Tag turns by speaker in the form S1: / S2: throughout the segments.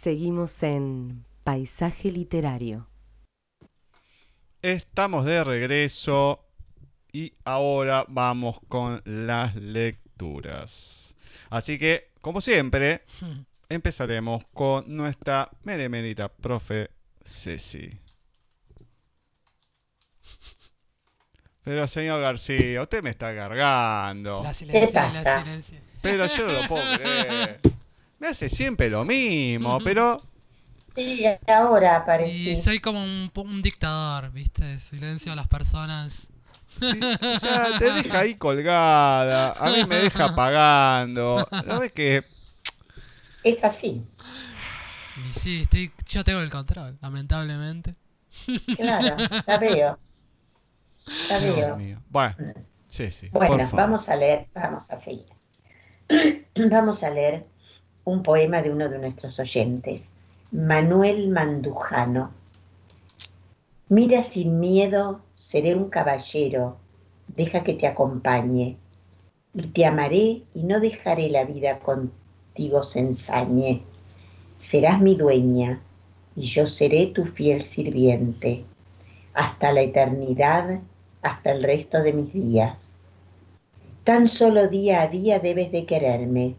S1: Seguimos en Paisaje Literario.
S2: Estamos de regreso y ahora vamos con las lecturas. Así que, como siempre, empezaremos con nuestra meremerita profe Ceci. Pero señor García, usted me está cargando.
S3: La silencia, la silencia.
S2: Pero yo no lo puedo creer. Me hace siempre lo mismo, pero
S4: Sí, ahora apareció.
S3: Y soy como un, un dictador, ¿viste? Silencio a las personas.
S2: Sí, o sea, te deja ahí colgada, a mí me deja pagando. ¿No ves que
S4: Es así.
S3: Y sí, estoy, yo tengo el control, lamentablemente.
S4: Claro, ya veo. Ya
S2: Dios
S4: veo.
S2: mío. Bueno, sí, sí.
S4: Bueno,
S2: por favor.
S4: vamos a leer, vamos a seguir. Vamos a leer un poema de uno de nuestros oyentes, Manuel Mandujano. Mira sin miedo, seré un caballero, deja que te acompañe, y te amaré y no dejaré la vida contigo se ensañe. Serás mi dueña, y yo seré tu fiel sirviente, hasta la eternidad, hasta el resto de mis días. Tan solo día a día debes de quererme.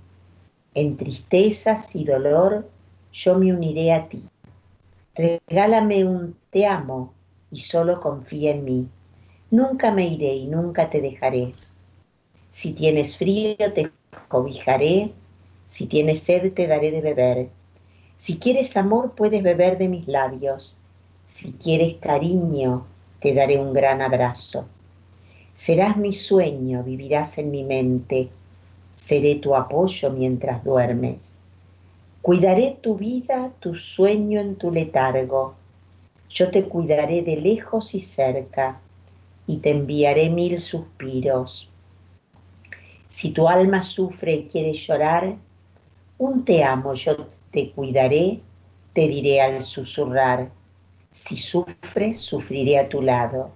S4: En tristezas y dolor yo me uniré a ti. Regálame un te amo y solo confía en mí. Nunca me iré y nunca te dejaré. Si tienes frío te cobijaré, si tienes sed te daré de beber. Si quieres amor puedes beber de mis labios. Si quieres cariño te daré un gran abrazo. Serás mi sueño, vivirás en mi mente. Seré tu apoyo mientras duermes. Cuidaré tu vida, tu sueño en tu letargo. Yo te cuidaré de lejos y cerca y te enviaré mil suspiros. Si tu alma sufre y quiere llorar, un te amo yo te cuidaré, te diré al susurrar. Si sufres, sufriré a tu lado.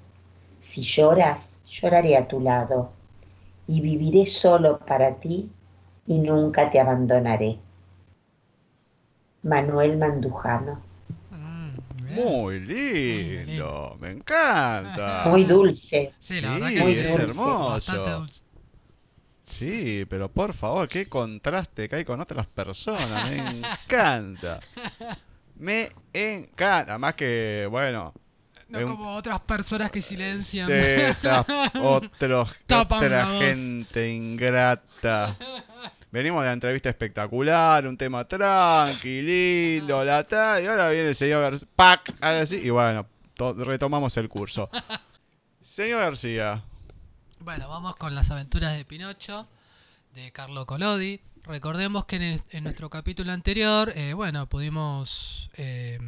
S4: Si lloras, lloraré a tu lado. Y viviré solo para ti y nunca te abandonaré. Manuel Mandujano.
S3: Mm.
S2: Muy lindo, me encanta.
S4: Muy dulce.
S3: Sí, la
S2: Sí,
S3: verdad que
S4: Muy
S3: sí,
S2: es
S4: dulce.
S2: hermoso.
S3: Dulce.
S2: Sí, pero por favor, qué contraste que hay con otras personas. Me encanta. Me encanta. Más que, bueno.
S3: No
S2: un-
S3: como otras personas que silencian.
S2: sí, está- otros,
S3: Tapan la
S2: otra gente ingrata. Venimos de la entrevista espectacular, un tema tranqui, lindo, la ta, y ahora viene el señor García, ¡pac! Así, y bueno, to- retomamos el curso. Señor García,
S3: Bueno, vamos con las aventuras de Pinocho, de Carlo Collodi. Recordemos que en, el- en nuestro capítulo anterior, eh, bueno, pudimos eh,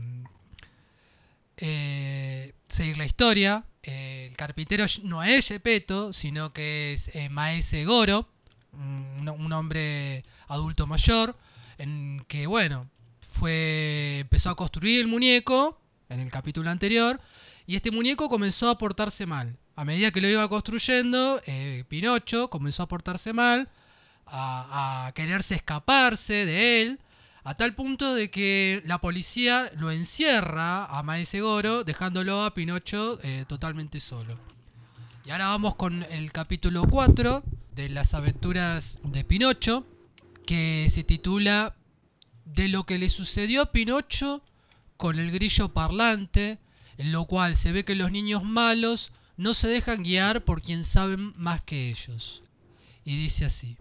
S3: eh, seguir la historia. Eh, el carpintero no es Gepetto, sino que es eh, Maese Goro, un, hombre adulto mayor, en que, bueno, fue empezó a construir el muñeco en el capítulo anterior y este muñeco comenzó a portarse mal. A medida que lo iba construyendo, Pinocho comenzó a portarse mal, a quererse escaparse de él, a tal punto de que la policía lo encierra a Maese Goro, dejándolo a Pinocho eh, totalmente solo. Y ahora vamos con el capítulo 4 de las aventuras de Pinocho, que se titula De lo que le sucedió a Pinocho con el grillo parlante, en lo cual se ve que los niños malos no se dejan guiar por quien saben más que ellos. Y dice así.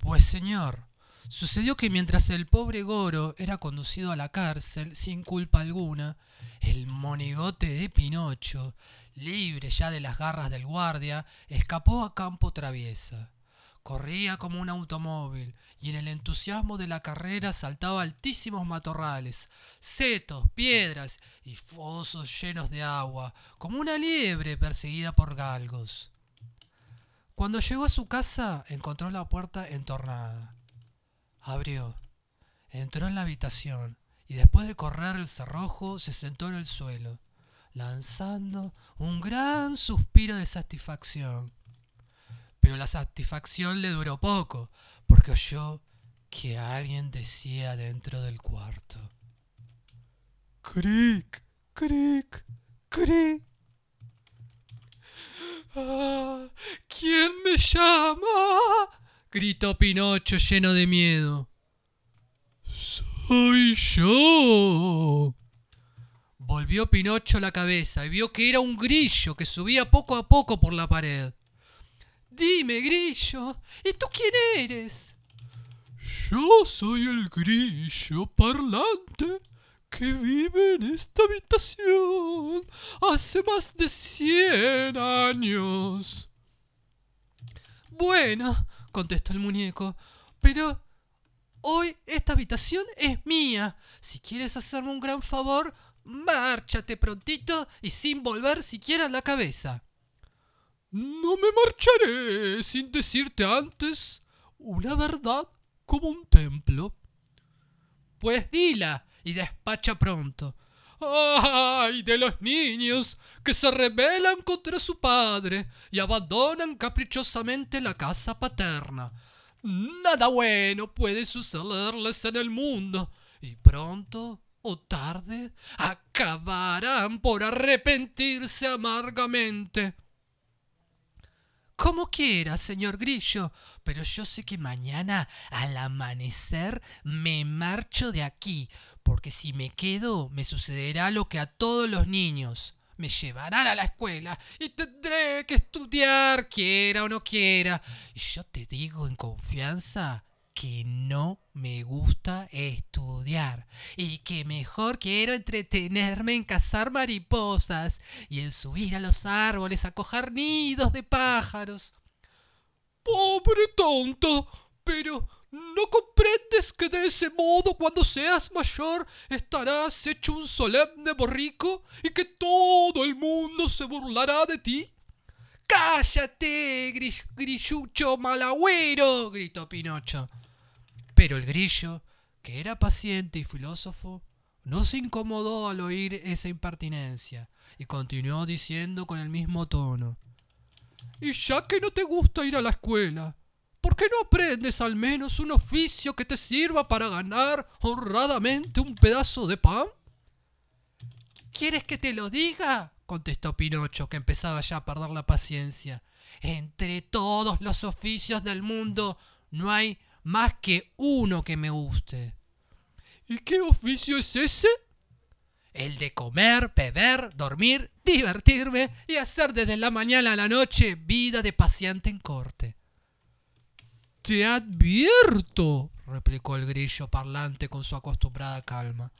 S3: Pues señor, sucedió que mientras el pobre Goro era conducido a la cárcel sin culpa alguna, el monigote de Pinocho, libre ya de las garras del guardia, escapó a campo traviesa. Corría como un automóvil y en el entusiasmo de la carrera saltaba altísimos matorrales, setos, piedras y fosos llenos de agua, como una liebre perseguida por galgos. Cuando llegó a su casa encontró la puerta entornada. Abrió, entró en la habitación y después de correr el cerrojo se sentó en el suelo, lanzando un gran suspiro de satisfacción. Pero la satisfacción le duró poco, porque oyó que alguien decía dentro del cuarto. Cric, cric, cric. Ah, ¿Quién me llama? gritó Pinocho lleno de miedo. Soy yo. Volvió Pinocho la cabeza y vio que era un grillo que subía poco a poco por la pared. Dime, grillo, ¿y tú quién eres? Yo soy el grillo parlante que vive en esta habitación hace más de cien años. Bueno, contestó el muñeco, pero hoy esta habitación es mía. Si quieres hacerme un gran favor, márchate prontito y sin volver siquiera la cabeza. No me marcharé sin decirte antes una verdad como un templo. Pues dila y despacha pronto. ¡Ay! de los niños que se rebelan contra su padre y abandonan caprichosamente la casa paterna. Nada bueno puede sucederles en el mundo y pronto o tarde acabarán por arrepentirse amargamente. Como quiera, señor Grillo, pero yo sé que mañana al amanecer me marcho de aquí, porque si me quedo me sucederá lo que a todos los niños. Me llevarán a la escuela y tendré que estudiar, quiera o no quiera. Y yo te digo en confianza que no me gusta estudiar y que mejor quiero entretenerme en cazar mariposas y en subir a los árboles a coger nidos de pájaros. Pobre tonto, pero ¿no comprendes que de ese modo cuando seas mayor estarás hecho un solemne borrico y que todo el mundo se burlará de ti? ¡Cállate, grillucho malagüero! gritó Pinocho. Pero el grillo, que era paciente y filósofo, no se incomodó al oír esa impertinencia y continuó diciendo con el mismo tono. Y ya que no te gusta ir a la escuela, ¿por qué no aprendes al menos un oficio que te sirva para ganar honradamente un pedazo de pan? ¿Quieres que te lo diga? contestó Pinocho, que empezaba ya a perder la paciencia. Entre todos los oficios del mundo no hay más que uno que me guste. ¿Y qué oficio es ese? El de comer, beber, dormir, divertirme y hacer desde la mañana a la noche vida de paciente en corte. Te advierto, replicó el grillo parlante con su acostumbrada calma,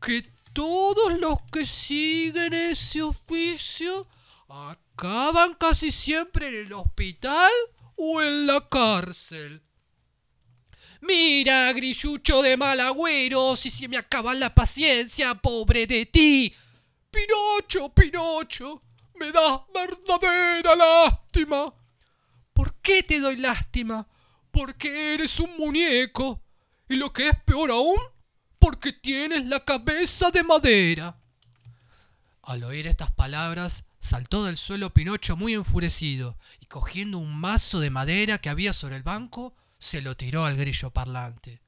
S3: que todos los que siguen ese oficio acaban casi siempre en el hospital o en la cárcel. Mira, grillucho de mal agüero, si se me acaba la paciencia, pobre de ti. Pinocho, Pinocho, me das verdadera lástima. ¿Por qué te doy lástima? Porque eres un muñeco. Y lo que es peor aún, porque tienes la cabeza de madera. Al oír estas palabras, saltó del suelo Pinocho muy enfurecido, y cogiendo un mazo de madera que había sobre el banco, se lo tiró al grillo parlante.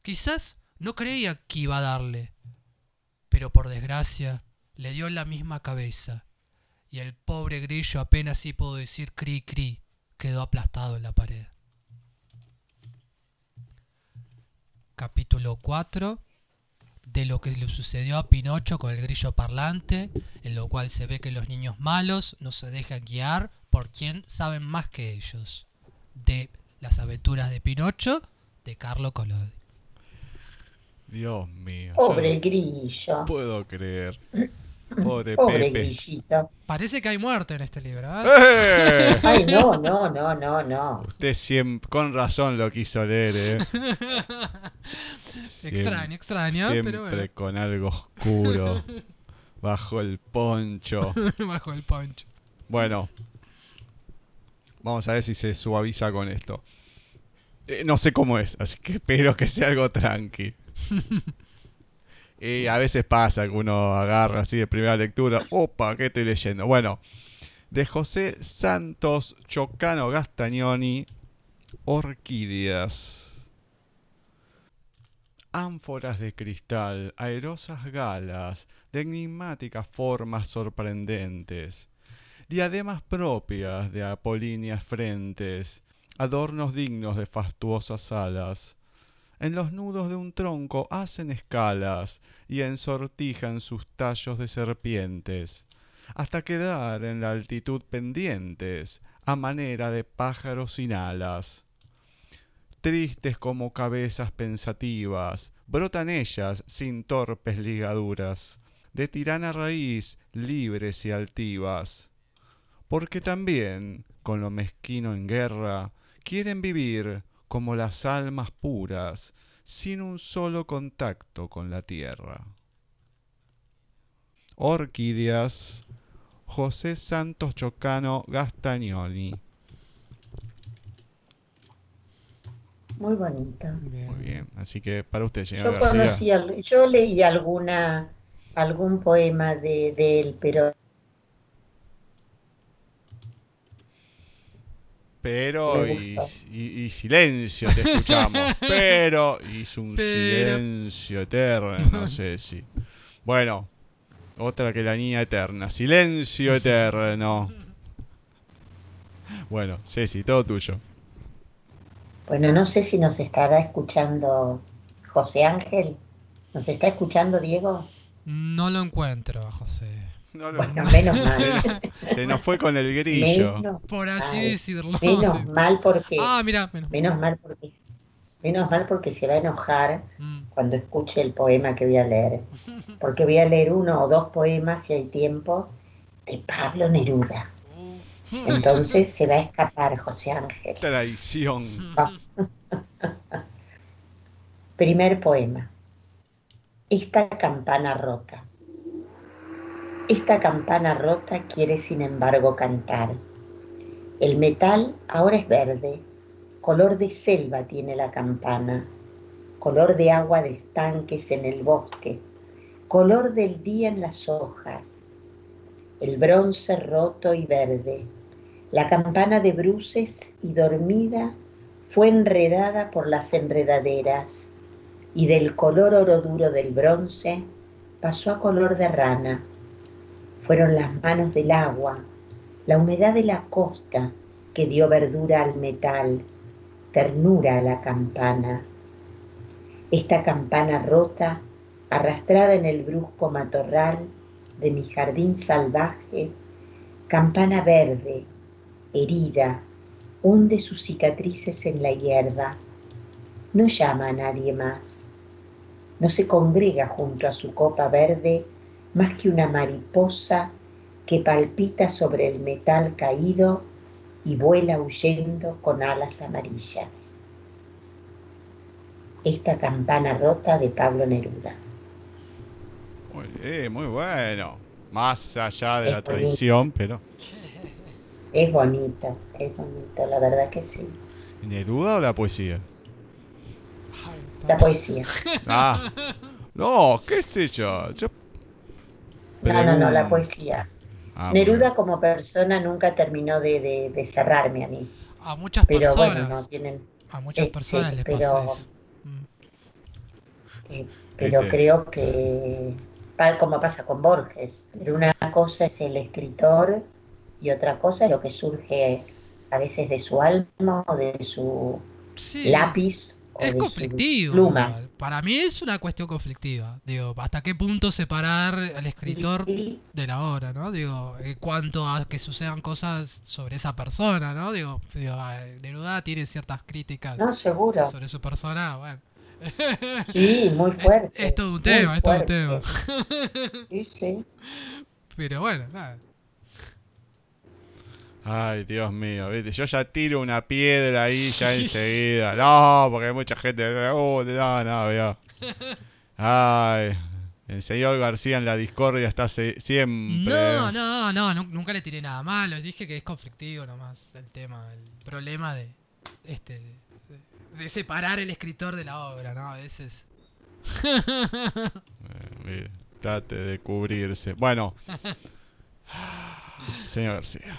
S3: Quizás no creía que iba a darle, pero por desgracia le dio la misma cabeza, y el pobre grillo apenas si pudo decir cri cri, quedó aplastado en la pared. Capítulo 4 de lo que le sucedió a Pinocho con el grillo parlante, en lo cual se ve que los niños malos no se dejan guiar por quien saben más que ellos. De las aventuras de Pinocho de Carlo Collodi.
S2: Dios mío.
S4: Pobre grillo.
S2: no puedo creer. Pobre,
S4: Pobre
S2: Pepe.
S4: grillito.
S3: Parece que hay muerte en este libro. ¿eh?
S2: ¡Eh!
S4: Ay, no, no, no, no, no.
S2: Usted siempre, con razón lo quiso leer, ¿eh?
S3: extraño, extraño,
S2: Siempre
S3: pero bueno.
S2: con algo oscuro. Bajo el poncho.
S3: Bajo el poncho.
S2: Bueno. Vamos a ver si se suaviza con esto. Eh, no sé cómo es, así que espero que sea algo tranqui. Y a veces pasa que uno agarra así de primera lectura. Opa, ¿qué estoy leyendo? Bueno, de José Santos Chocano Gastagnoni, Orquídeas. ánforas de cristal, aerosas galas, de enigmáticas formas sorprendentes, diademas propias de apolíneas frentes, adornos dignos de fastuosas alas. En los nudos de un tronco hacen escalas y ensortijan sus tallos de serpientes, hasta quedar en la altitud pendientes, a manera de pájaros sin alas. Tristes como cabezas pensativas, brotan ellas sin torpes ligaduras, de tirana raíz, libres y altivas. Porque también, con lo mezquino en guerra, quieren vivir como las almas puras, sin un solo contacto con la tierra. Orquídeas, José Santos Chocano Gastagnoli.
S4: Muy bonito.
S3: Bien.
S2: Muy bien, así que para usted, señor
S4: Yo
S2: García.
S4: conocí, yo leí alguna, algún poema de, de él, pero
S2: Pero y,
S4: gustó.
S2: y- y silencio te escuchamos. Pero hizo un
S3: Pero.
S2: silencio eterno, no sé si. Bueno, otra que la niña eterna. Silencio eterno. Bueno, Ceci, todo tuyo.
S4: bueno, no sé si nos estará escuchando José Ángel. ¿Nos está escuchando Diego?
S3: No lo encuentro, José.
S2: No lo-
S4: Bueno, menos mal.
S2: se nos fue con el grillo.
S4: Menos,
S3: Por así decirlo.
S4: menos
S3: sí.
S4: mal porque,
S3: Ah, mira, menos.
S4: menos mal porque, menos mal porque se va a enojar
S3: Mm.
S4: cuando escuche el poema que voy a leer. Porque voy a leer uno o dos poemas, si hay tiempo, de Pablo Neruda. Entonces se va a escapar José Ángel.
S2: Traición.
S4: Primer poema. Esta campana rota. Esta campana rota quiere sin embargo cantar. El metal ahora es verde, color de selva tiene la campana, color de agua de estanques en el bosque, color del día en las hojas, el bronce roto y verde. La campana de bruces y dormida fue enredada por las enredaderas y del color oro duro del bronce pasó a color de rana. Fueron las manos del agua, la humedad de la costa que dio verdura al metal, ternura a la campana. Esta campana rota, arrastrada en el brusco matorral de mi jardín salvaje, campana verde, herida, hunde sus cicatrices en la hierba. No llama a nadie más. No se congrega junto a su copa verde más que una mariposa que palpita sobre el metal caído y vuela huyendo con alas amarillas. Esta campana rota de Pablo Neruda.
S2: Muy, bien, muy bueno. Más allá de
S4: Es
S2: la
S4: bonito.
S2: traición, pero.
S4: Es bonito, es bonito, la verdad que sí.
S2: ¿Neruda o la poesía?
S4: La poesía.
S2: Ah, no, qué sé yo. yo
S4: No, no, no, la poesía.
S2: Ah,
S4: Neruda como persona nunca terminó de, de- de cerrarme a mí.
S3: A muchas
S4: Pero
S3: personas.
S4: bueno, no tienen.
S3: A muchas
S4: Sí,
S3: personas
S4: sí,
S3: les
S4: pero-
S3: pasa eso. Mm.
S4: eh, pero
S2: Este.
S4: creo que, tal como pasa con Borges, pero una cosa es el escritor y otra cosa es lo que surge a veces de su alma o de su
S3: Sí.
S4: lápiz
S3: Es conflictivo.
S4: pluma.
S3: Para mí es una cuestión conflictiva. Digo, ¿hasta qué punto separar al escritor de la obra, ¿no? Digo, en cuanto a que sucedan cosas sobre esa persona, ¿no? Digo, digo ah, Neruda tiene ciertas críticas
S4: no, seguro.
S3: sobre su persona, bueno.
S4: Sí, muy fuerte.
S3: Es todo un tema, es todo un tema.
S4: Sí, sí.
S3: Pero bueno, nada.
S2: Ay, Dios mío, ¿viste? yo ya tiro una piedra ahí ya enseguida. No, porque hay mucha gente. Uh, no, no, veo. Ay, el señor García en la discordia está siempre.
S3: No, no, no, nu- nunca le tiré nada malo. Dije que es conflictivo nomás el tema, el problema de este de, de separar el escritor de la obra, ¿no? A veces.
S2: Eh, trate de cubrirse. Bueno, señor García.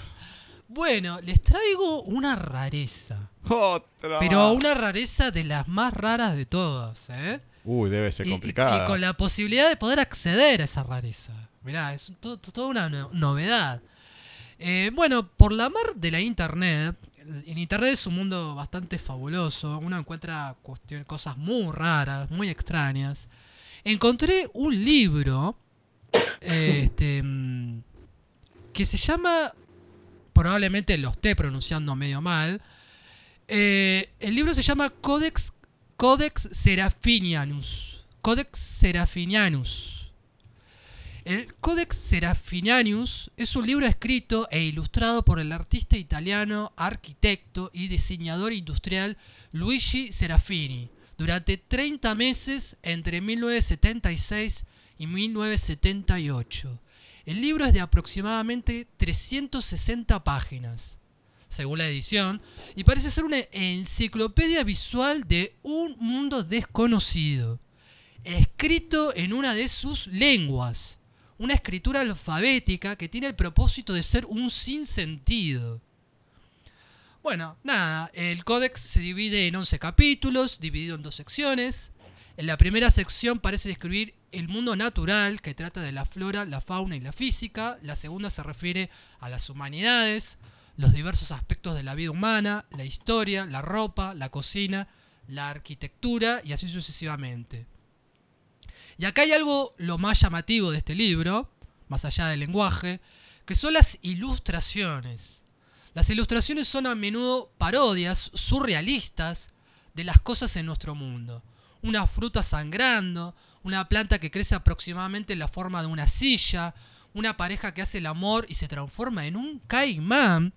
S3: Bueno, les traigo una rareza.
S2: Otra.
S3: Pero una rareza de las más raras de todas, ¿eh?
S2: Uy, debe ser
S3: Y- y-
S2: complicada.
S3: Y, con la posibilidad de poder acceder a esa rareza. Mirá, es to- to- toda una no- novedad. Eh, bueno, por la mar de la internet, en internet es un mundo bastante fabuloso. Uno encuentra cuestión- cosas muy raras, muy extrañas. Encontré un libro este, mm, que se llama, probablemente lo esté pronunciando medio mal. eh, el libro se llama Codex Codex Serafinianus. Codex Serafinianus. El Codex Serafinianus es un libro escrito e ilustrado por el artista italiano, arquitecto y diseñador industrial Luigi Serafini durante 30 meses entre 1976 y 1978. El libro es de aproximadamente 360 páginas según la edición, y parece ser una enciclopedia visual de un mundo desconocido, escrito en una de sus lenguas, una escritura alfabética que tiene el propósito de ser un sinsentido. Bueno, nada, el códex se divide en 11 capítulos, dividido en dos secciones. En la primera sección parece describir el mundo natural, que trata de la flora, la fauna y la física. La segunda se refiere a las humanidades, los diversos aspectos de la vida humana, la historia, la ropa, la cocina, la arquitectura y así sucesivamente. Y acá hay algo lo más llamativo de este libro, más allá del lenguaje, que son las ilustraciones. Las ilustraciones son a menudo parodias surrealistas de las cosas en nuestro mundo. Una fruta sangrando, una planta que crece aproximadamente en la forma de una silla, una pareja que hace el amor y se transforma en un caimán.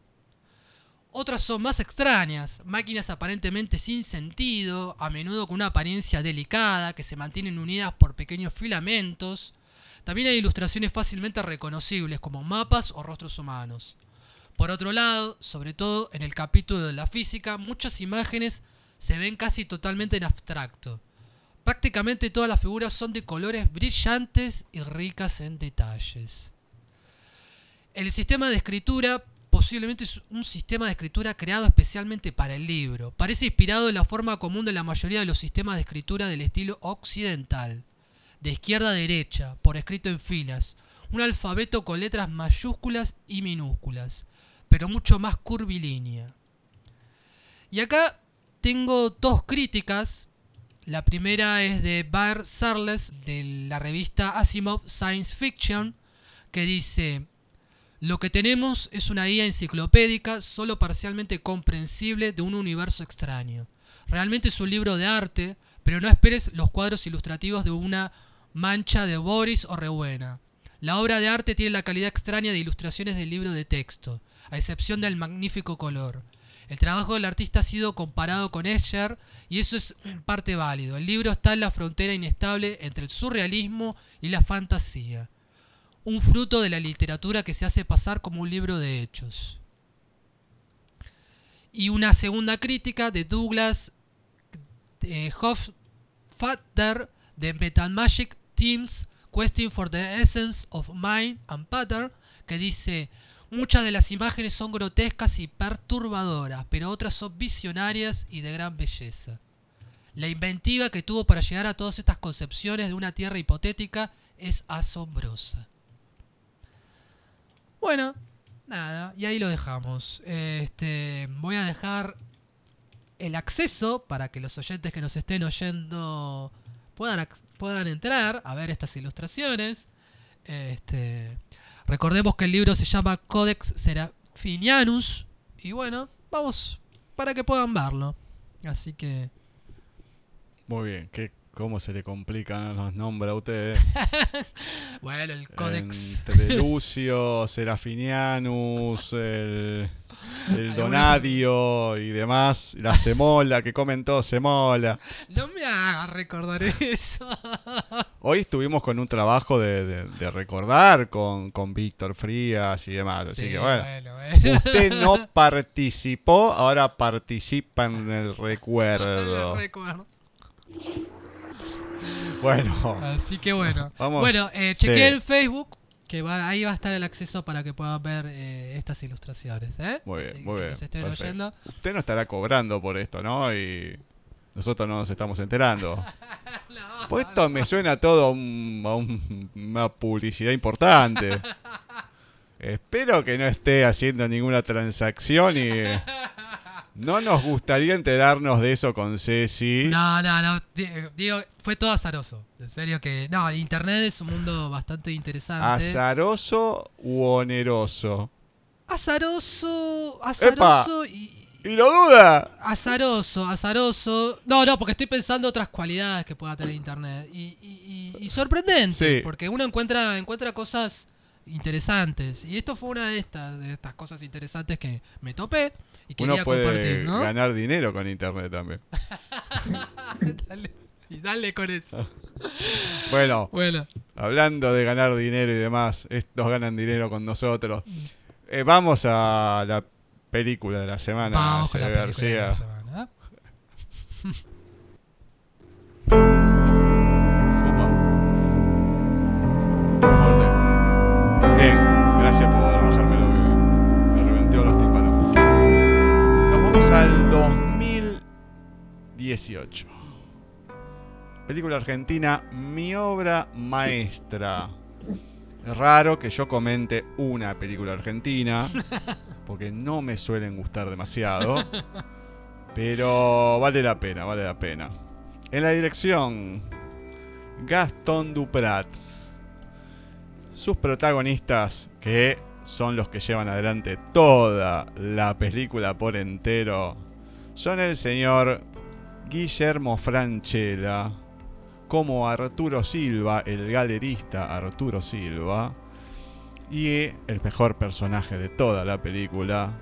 S3: Otras son más extrañas, máquinas aparentemente sin sentido, a menudo con una apariencia delicada, que se mantienen unidas por pequeños filamentos. También hay ilustraciones fácilmente reconocibles, como mapas o rostros humanos. Por otro lado, sobre todo en el capítulo de la física, muchas imágenes se ven casi totalmente en abstracto. Prácticamente todas las figuras son de colores brillantes y ricas en detalles. El sistema de escritura posiblemente es un sistema de escritura creado especialmente para el libro. Parece inspirado en la forma común de la mayoría de los sistemas de escritura del estilo occidental, de izquierda a derecha, por escrito en filas, un alfabeto con letras mayúsculas y minúsculas, pero mucho más curvilínea. Y acá tengo dos críticas. La primera es de Bar Sarles de la revista Asimov Science Fiction, que dice, lo que tenemos es una guía enciclopédica solo parcialmente comprensible de un universo extraño. Realmente es un libro de arte, pero no esperes los cuadros ilustrativos de una mancha de Boris o Rewena. La obra de arte tiene la calidad extraña de ilustraciones del libro de texto, a excepción del magnífico color. El trabajo del artista ha sido comparado con Escher y eso es parte válido. El libro está en la frontera inestable entre el surrealismo y la fantasía un fruto de la literatura que se hace pasar como un libro de hechos. Y una segunda crítica de Douglas eh, Hofstadter de Metal Magic Teams Question for the Essence of Mind and Pattern que dice muchas de las imágenes son grotescas y perturbadoras, pero otras son visionarias y de gran belleza. La inventiva que tuvo para llegar a todas estas concepciones de una tierra hipotética es asombrosa. Bueno, nada, y ahí lo dejamos. Este, voy a dejar el acceso para que los oyentes que nos estén oyendo puedan, puedan entrar a ver estas ilustraciones. Este, recordemos que el libro se llama Codex Serafinianus. Y bueno, vamos para que puedan verlo. Así que
S2: Muy bien, ¿qué, ¿cómo se le complican los nombres a ustedes?
S3: Bueno, el códex.
S2: Entre Lucio, Serafinianus, el, el Donadio y demás, la semola, que comen todo semola.
S3: No me hagas recordar eso.
S2: Hoy estuvimos con un trabajo de, de- de recordar con, con Víctor Frías y demás, así
S3: Sí,
S2: que bueno.
S3: bueno.
S2: Usted no participó, ahora participa en el recuerdo.
S3: Recuerdo.
S2: Bueno,
S3: Así que bueno.
S2: Vamos.
S3: Bueno, eh,
S2: Sí.
S3: chequeé en Facebook. Que va, ahí va a estar el acceso para que puedan ver eh, estas ilustraciones. ¿eh?
S2: Muy bien,
S3: Así
S2: muy
S3: que
S2: bien,
S3: estén oyendo.
S2: usted no estará cobrando por esto, ¿no? Y nosotros no nos estamos enterando.
S3: No,
S2: Pues esto me suena todo a, un- a un- una publicidad importante. Espero que no esté haciendo ninguna transacción y no nos gustaría enterarnos de eso con Ceci.
S3: No, no, no. di- Digo, fue todo azaroso. En serio que. No, Internet es un mundo bastante interesante.
S2: ¿Azaroso u oneroso?
S3: azaroso. Azaroso y.
S2: ¿Y lo duda?
S3: Azaroso, azaroso. No, no, porque estoy pensando otras cualidades que pueda tener Internet. Y, y- y- y sorprendente,
S2: Sí.
S3: porque uno encuentra, encuentra cosas interesantes. Y esto fue una de estas, de estas cosas interesantes que me topé y
S2: Uno puede ganar dinero con internet también.
S3: Dale, y dale con eso.
S2: Bueno,
S3: Bueno,
S2: hablando de ganar dinero y demás, estos ganan dinero con nosotros. Eh, vamos a la película de la semana.
S3: vamos con la película de la semana.
S2: Al 2018. Película argentina, mi obra maestra. Es raro que yo comente una película argentina, porque no me suelen gustar demasiado. Pero vale la pena, vale la pena. En la dirección, Gastón Duprat. Sus protagonistas, que son los que llevan adelante toda la película por entero, son el señor Guillermo Franchella, como Arturo Silva, el galerista Arturo Silva, y el mejor personaje de toda la película,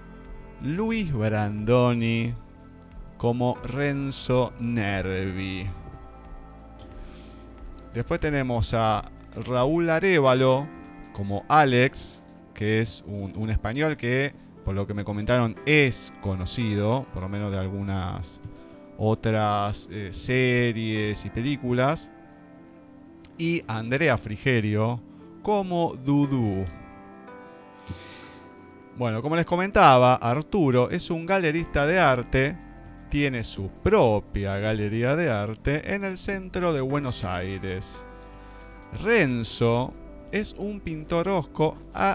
S2: Luis Brandoni, como Renzo Nervi. Después tenemos a Raúl Arevalo como Alex, que es un, español que, por lo que me comentaron, es conocido, por lo menos de algunas otras eh, series y películas. Y Andrea Frigerio como Dudu. Bueno, como les comentaba, Arturo es un galerista de arte, tiene su propia galería de arte en el centro de Buenos Aires. Renzo es un pintor osco a-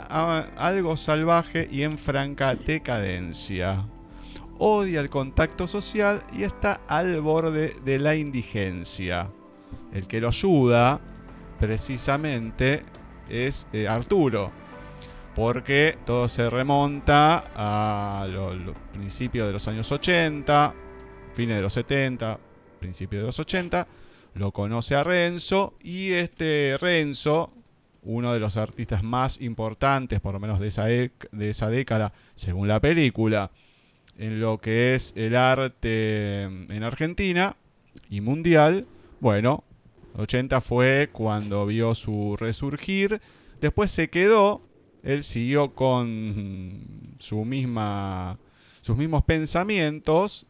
S2: a- algo salvaje y en franca decadencia. Odia el contacto social y está al borde de la indigencia. El que lo ayuda, precisamente, es eh, Arturo. Porque todo se remonta a los principios de los años 80, fines de los 70, principios de los 80. Lo conoce a Renzo y este Renzo, uno de los artistas más importantes, por lo menos de esa, de esa década, según la película, en lo que es el arte en Argentina y mundial, bueno, 80 fue cuando vio su resurgir, después se quedó, él siguió con su misma, sus mismos pensamientos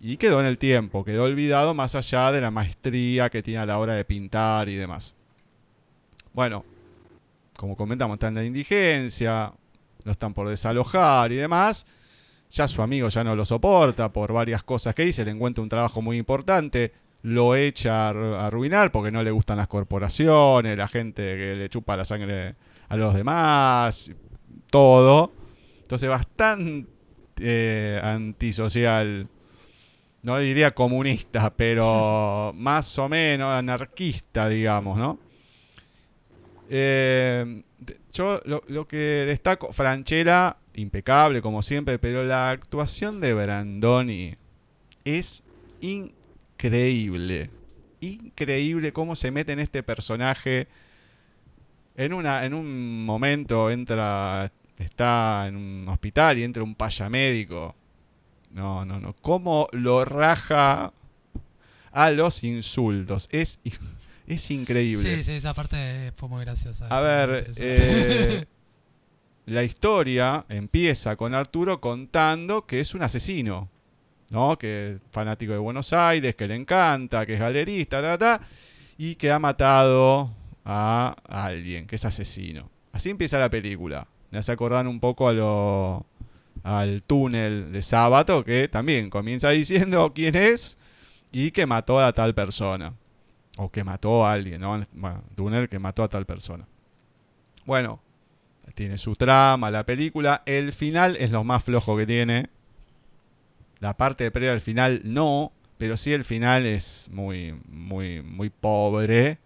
S2: y quedó en el tiempo, quedó olvidado más allá de la maestría que tiene a la hora de pintar y demás. Bueno, como comentamos, está en la indigencia, lo están por desalojar y demás. Ya su amigo ya no lo soporta por varias cosas que dice, le encuentra un trabajo muy importante, lo echa a arru- a arruinar porque no le gustan las corporaciones, la gente que le chupa la sangre a los demás, todo. Entonces bastante eh, antisocial, no diría comunista, pero más o menos anarquista, digamos, ¿no? Eh, yo lo, lo que destaco, Franchella, impecable como siempre, pero la actuación de Brandoni es increíble. Increíble cómo se mete en este personaje. En, una, en un momento entra, está en un hospital y entra un payamédico. No, no, no. Cómo lo raja a los insultos. Es, es increíble.
S3: Sí, sí, esa parte fue muy graciosa.
S2: A ver, eh, la historia empieza con Arturo contando que es un asesino, ¿no? Que es fanático de Buenos Aires, que le encanta, que es galerista, ta, ta, y que ha matado a alguien, que es asesino. Así empieza la película. Me hace acordar un poco a lo, al túnel de sábado, que también comienza diciendo quién es y que mató a tal persona. O que mató a alguien, ¿no? Bueno, que mató a tal persona. Bueno, tiene su trama, la película. El final es lo más flojo que tiene. La parte de previa al final no, pero sí el final es muy, muy, muy pobre.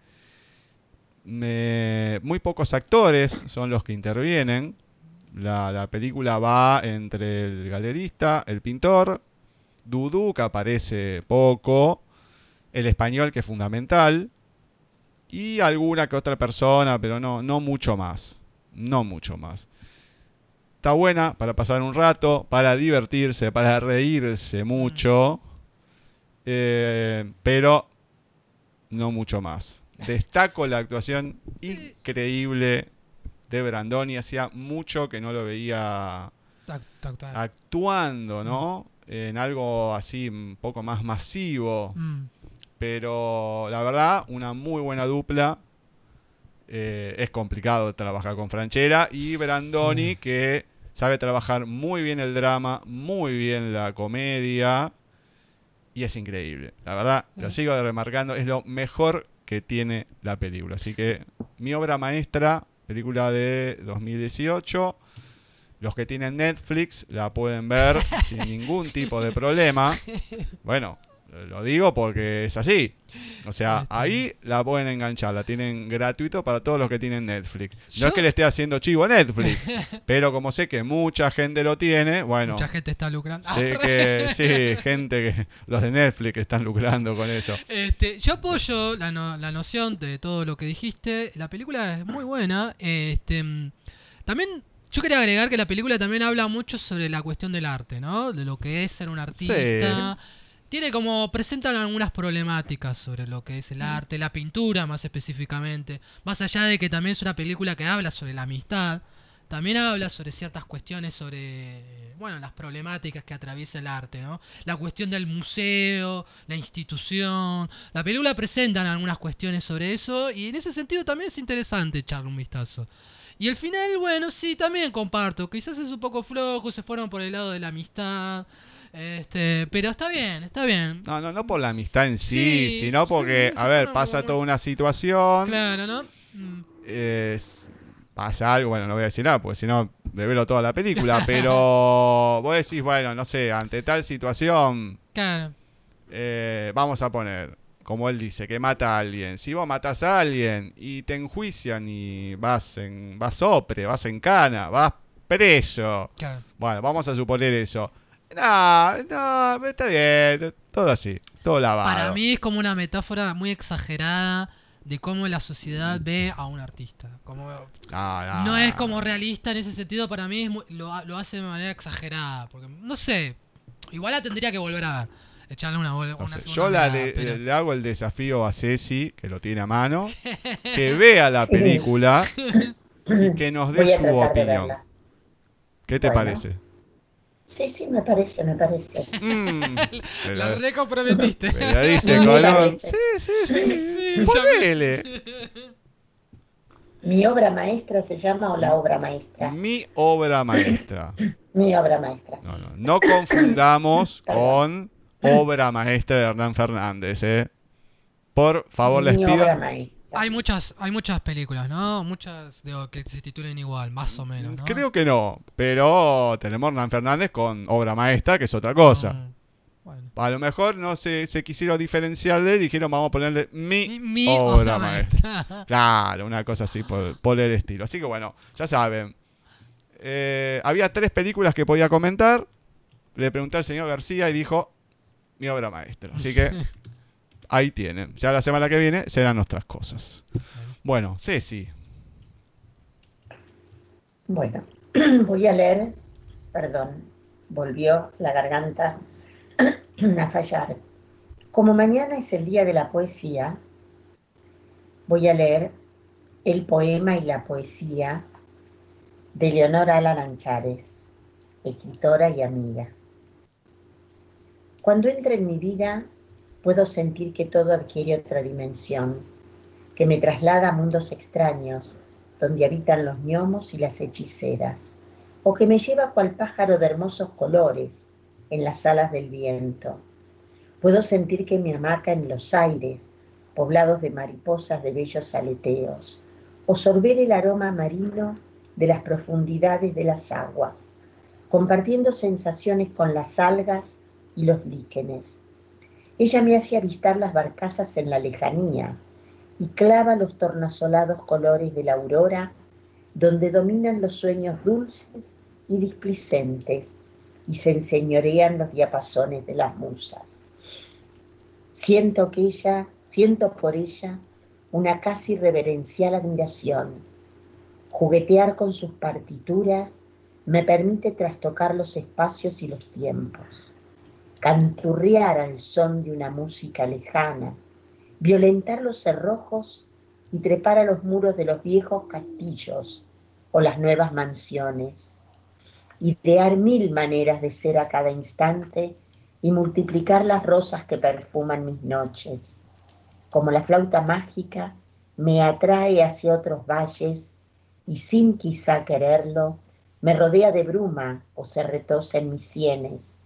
S2: Muy pocos actores son los que intervienen. La, la película va entre el galerista, el pintor, Dudu, que aparece poco, el español, que es fundamental, y alguna que otra persona, pero no, no mucho más. No mucho más. Está buena para pasar un rato, para divertirse, para reírse mucho, eh, pero no mucho más. Destaco la actuación increíble de Brandoni. Hacía mucho que no lo veía actuando, ¿no? En algo así un poco más masivo.
S3: Mm.
S2: Pero la verdad, una muy buena dupla. Eh, es complicado trabajar con Franchera y Brandoni, que sabe trabajar muy bien el drama, muy bien la comedia. Y es increíble. La verdad, lo sigo remarcando, es lo mejor que tiene la película. Así que mi obra maestra, película de 2018. Los que tienen Netflix la pueden ver sin ningún tipo de problema. Bueno, lo digo porque es así. O sea, ahí la pueden enganchar, la tienen gratuito para todos los que tienen Netflix. No
S3: Yo-
S2: es que le esté haciendo chivo a Netflix, pero como sé que mucha gente lo tiene, bueno,
S3: Mucha gente está lucrando.
S2: sé que sí, gente que los de Netflix están lucrando con eso.
S3: Este, yo apoyo la, no- la noción de todo lo que dijiste. La película es muy buena. Este, también yo quería agregar que la película también habla mucho sobre la cuestión del arte, ¿no? De lo que es ser un artista. Tiene como presentan algunas problemáticas sobre lo que es el arte, la pintura más específicamente. Más allá de que también es una película que habla sobre la amistad, también habla sobre ciertas cuestiones sobre, bueno, las problemáticas que atraviesa el arte, ¿no? La cuestión del museo, la institución. La película presentan algunas cuestiones sobre eso y en ese sentido también es interesante echarle un vistazo. Y el final, bueno, sí, también comparto. Quizás es un poco flojo, se fueron por el lado de la amistad. Este, pero está bien, está bien.
S2: No, no, no por la amistad en sí,
S3: Sí,
S2: sino porque,
S3: sí,
S2: a ver, pasa toda una situación,
S3: Claro, ¿no?
S2: Es- pasa algo, bueno, no voy a decir nada, porque si no, revelo toda la película, pero vos decís, bueno, no sé, ante tal situación,
S3: Claro.
S2: eh, vamos a poner, como él dice, que mata a alguien. Si vos matás a alguien y te enjuician y vas en vas opre, vas en cana, vas preso.
S3: claro.
S2: Bueno, vamos a suponer eso. No, no, está bien, todo así, todo lavado.
S3: Para mí es como una metáfora muy exagerada de cómo la sociedad ve a un artista. Como,
S2: No, no,
S3: no es como realista en ese sentido, para mí es muy- lo, lo hace de manera exagerada. Porque, no sé, igual la tendría que volver a ver. Echarle una,
S2: No
S3: una
S2: sé, yo la
S3: mirada, pero-
S2: le hago el desafío a Ceci, que lo tiene a mano, que vea la película y que nos dé su opinión. ¿Qué te
S4: Bueno.
S2: parece?
S4: Sí, sí, me parece, me parece.
S2: Mm,
S3: La
S2: la-
S3: recomprometiste.
S2: me la dice
S4: ¿viste?
S2: Sí, sí, sí.
S3: Sí,
S2: Ponele.
S4: ¿Mi obra maestra se llama o la obra maestra?
S2: Mi obra maestra.
S4: Mi obra maestra.
S2: No, no, no confundamos con obra maestra de Hernán Fernández, ¿eh? Por favor, les
S4: Mi obra
S2: pido.
S4: maestra.
S3: Hay muchas, hay muchas películas, ¿no? Muchas digo, que se titulen igual, más o menos, ¿no?
S2: Creo que no, pero tenemos Hernán Fernández con obra maestra, que es otra cosa.
S3: Mm, Bueno.
S2: A lo mejor no se, se quisieron diferenciarle dijeron vamos a ponerle
S3: mi,
S2: obra maestra. Claro, una cosa así por, por el estilo. Así que bueno, ya saben. Eh, había tres películas que podía comentar. Le pregunté al señor García y dijo mi obra maestra. Así que ahí tienen. Ya la semana que viene serán nuestras cosas. Bueno, Ceci.
S4: Bueno, voy a leer, perdón, volvió la garganta a fallar. Como mañana es el día de la poesía, voy a leer el poema y la poesía de Leonora Alan Anchares, escritora y amiga. Cuando entra en mi vida, puedo sentir que todo adquiere otra dimensión, que me traslada a mundos extraños, donde habitan los gnomos y las hechiceras, o que me lleva cual pájaro de hermosos colores en las alas del viento. Puedo sentir que me hamaca en los aires, poblados de mariposas de bellos aleteos, o sorber el aroma marino de las profundidades de las aguas, compartiendo sensaciones con las algas y los líquenes. Ella me hace avistar las barcazas en la lejanía y clava los tornasolados colores de la aurora, donde dominan los sueños dulces y displicentes y se enseñorean los diapasones de las musas. Siento que ella, siento por ella una casi reverencial admiración. Juguetear con sus partituras me permite trastocar los espacios y los tiempos, canturrear al son de una música lejana, violentar los cerrojos y trepar a los muros de los viejos castillos o las nuevas mansiones, idear mil maneras de ser a cada instante y multiplicar las rosas que perfuman mis noches. Como la flauta mágica me atrae hacia otros valles y sin quizá quererlo, me rodea de bruma o se retosa en mis sienes,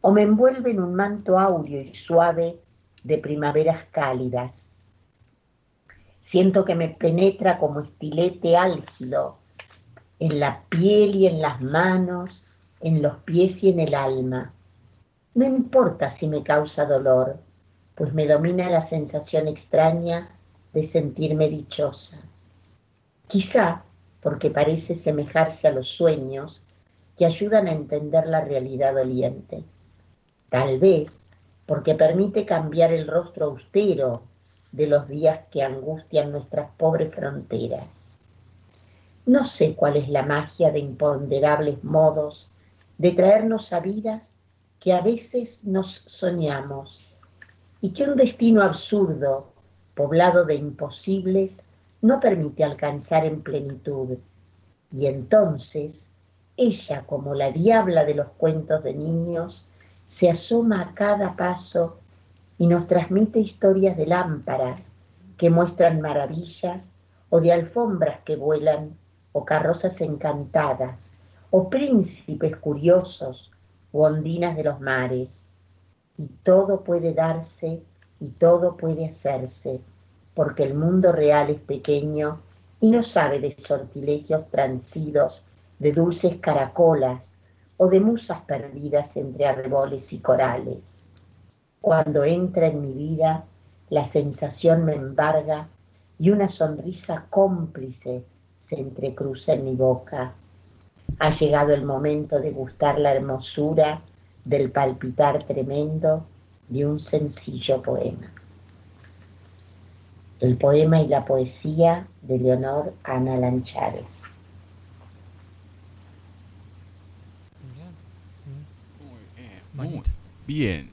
S4: o me envuelve en un manto áureo y suave de primaveras cálidas. Siento que me penetra como estilete álgido en la piel y en las manos, en los pies y en el alma. No importa si me causa dolor, pues me domina la sensación extraña de sentirme dichosa. Quizá porque parece semejarse a los sueños que ayudan a entender la realidad doliente. Tal vez porque permite cambiar el rostro austero de los días que angustian nuestras pobres fronteras. No sé cuál es la magia de imponderables modos de traernos a vidas que a veces nos soñamos y que un destino absurdo, poblado de imposibles, no permite alcanzar en plenitud. Y entonces, ella, como la diabla de los cuentos de niños, se asoma a cada paso y nos transmite historias de lámparas que muestran maravillas o de alfombras que vuelan o carrozas encantadas o príncipes curiosos o ondinas de los mares. Y todo puede darse y todo puede hacerse porque el mundo real es pequeño y no sabe de sortilegios transidos, de dulces caracolas o de musas perdidas entre arreboles y corales. Cuando entra en mi vida, la sensación me embarga y una sonrisa cómplice se entrecruza en mi boca. Ha llegado el momento de gustar la hermosura del palpitar tremendo de un sencillo poema el poema y la poesía de Leonor Ana Lanchares.
S2: Muy bien.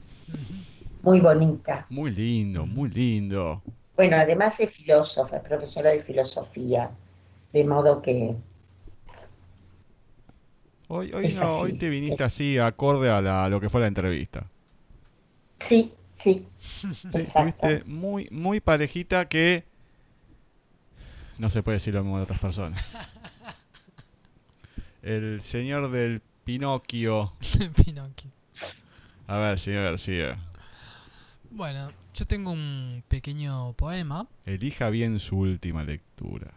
S4: Muy bonita.
S2: Muy lindo, muy lindo.
S4: Bueno, además es filósofa, es profesora de filosofía, de modo que...
S2: Hoy, hoy, no, hoy te viniste así acorde a, a lo que fue la entrevista.
S4: Sí, Sí.
S2: Estuviste muy, muy parejita que no se puede decir lo mismo de otras personas. El señor del Pinocchio.
S3: Pinocchio.
S2: A ver, señor García.
S3: Bueno, yo tengo un pequeño poema.
S2: Elija bien su última lectura.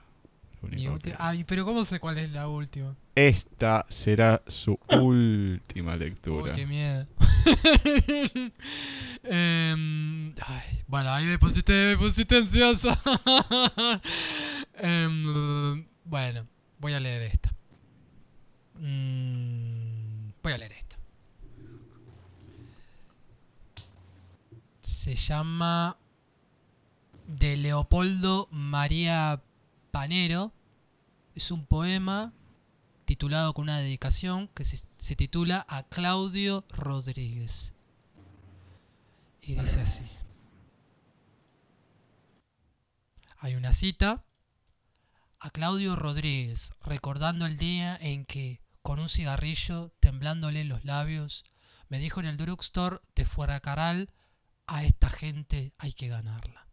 S3: Ay, pero ¿cómo sé cuál es la última?
S2: Esta será su última lectura.
S3: Qué miedo. Em, bueno, ahí me pusiste, me pusiste ansioso. Em, bueno, voy a leer esta. Mm, voy a leer esta. Se llama de Leopoldo María Panero. Es un poema titulado con una dedicación que se, titula A Claudio Rodríguez. Y dice así. Hay una cita a Claudio Rodríguez, recordando el día en que, con un cigarrillo temblándole los labios, me dijo en el drugstore de Fuera Caral, a esta gente hay que ganarla.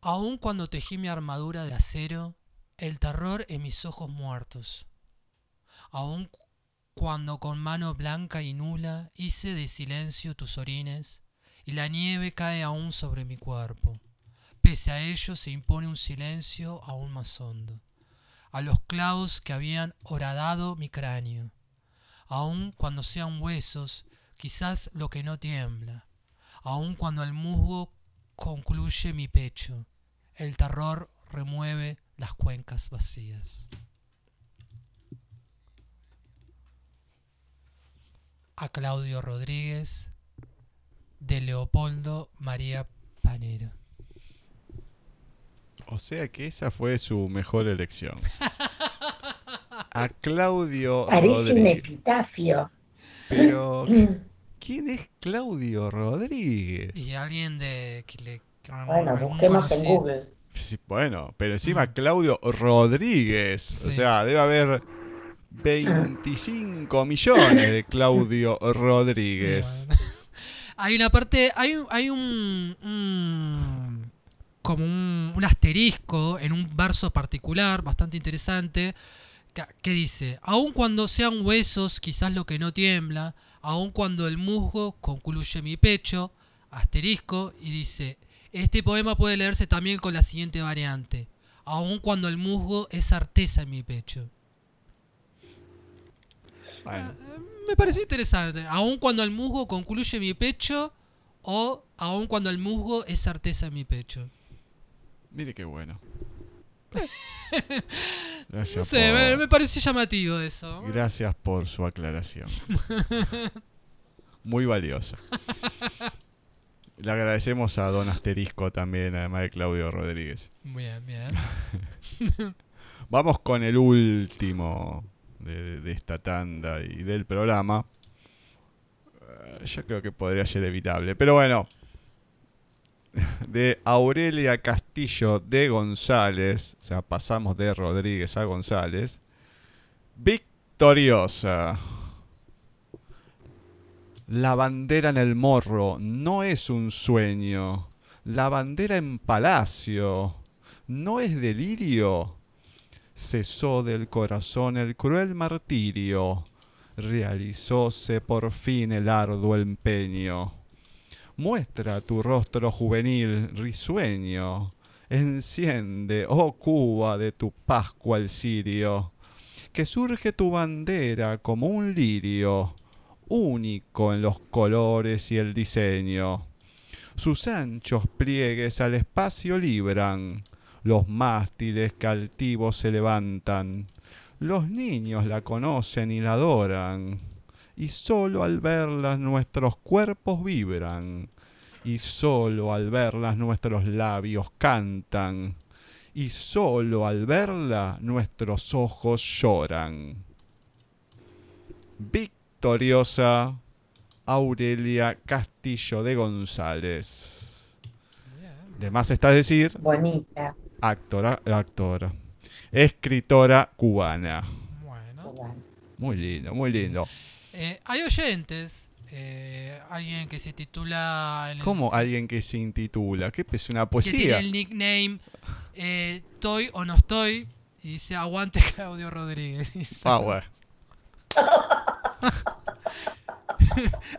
S3: Aun cuando tejí mi armadura de acero, el terror en mis ojos muertos. Aun cuando con mano blanca y nula hice de silencio tus orines, y la nieve cae aún sobre mi cuerpo. Pese a ello se impone un silencio aún más hondo, a los clavos que habían horadado mi cráneo, aun cuando sean huesos, quizás lo que no tiembla, aun cuando el musgo concluye mi pecho, el terror remueve las cuencas vacías. A Claudio Rodríguez, de Leopoldo María Panero.
S2: O sea que esa fue su mejor elección. A Claudio
S4: Parece un
S2: Rodríguez.
S4: epitafio.
S2: Pero, ¿quién es Claudio Rodríguez?
S3: Y alguien de que le
S4: Bueno, en. Google.
S2: Sí, bueno, pero encima Claudio Rodríguez. O sea, debe haber 25 millones de Claudio Rodríguez.
S3: Bueno. Hay una parte, hay, un- hay un, un- como un, un asterisco en un verso particular bastante interesante que, dice, aun cuando sean huesos quizás lo que no tiembla, aun cuando el musgo concluye mi pecho, asterisco, y dice, este poema puede leerse también con la siguiente variante, aun cuando el musgo es certeza en mi pecho.
S2: Bueno,
S3: Me pareció interesante. Aun cuando el musgo concluye mi pecho o aun cuando el musgo es certeza en mi pecho.
S2: mire qué bueno. Gracias,
S3: No sé,
S2: por,
S3: me, me pareció llamativo eso.
S2: gracias por su aclaración. Muy valiosa. Le agradecemos a Don Asterisco también, además de Claudio Rodríguez.
S3: Bien, bien.
S2: Vamos con el último de, de esta tanda y del programa. Eh, yo creo que podría ser evitable. Pero bueno. De Aurelia Castillo de González. O sea, pasamos de Rodríguez a González. Victoriosa. La bandera en el morro no es un sueño. La bandera en palacio no es delirio cesó del corazón el cruel martirio, realizóse por fin el arduo empeño. Muestra tu rostro juvenil risueño, enciende, oh Cuba, de tu Pascua el cirio, que surge tu bandera como un lirio, único en los colores y el diseño. Sus anchos pliegues al espacio libran, los mástiles que altivos se levantan. Los niños la conocen y la adoran, y solo al verlas nuestros cuerpos vibran, y solo al verlas nuestros labios cantan, y solo al verla nuestros ojos lloran. Victoriosa Aurelia Castillo de González. De más está decir,
S4: Bonita.
S2: actora, actora, escritora cubana.
S3: Bueno.
S4: Bueno.
S2: Muy lindo, muy lindo.
S3: Eh, hay oyentes. eh, alguien que se titula. el-
S2: ¿Cómo alguien que se intitula? ¿Qué es una
S3: Que tiene
S2: poesía?
S3: el nickname eh, Estoy o no estoy. Y dice Aguante Claudio Rodríguez.
S2: Ah, bueno.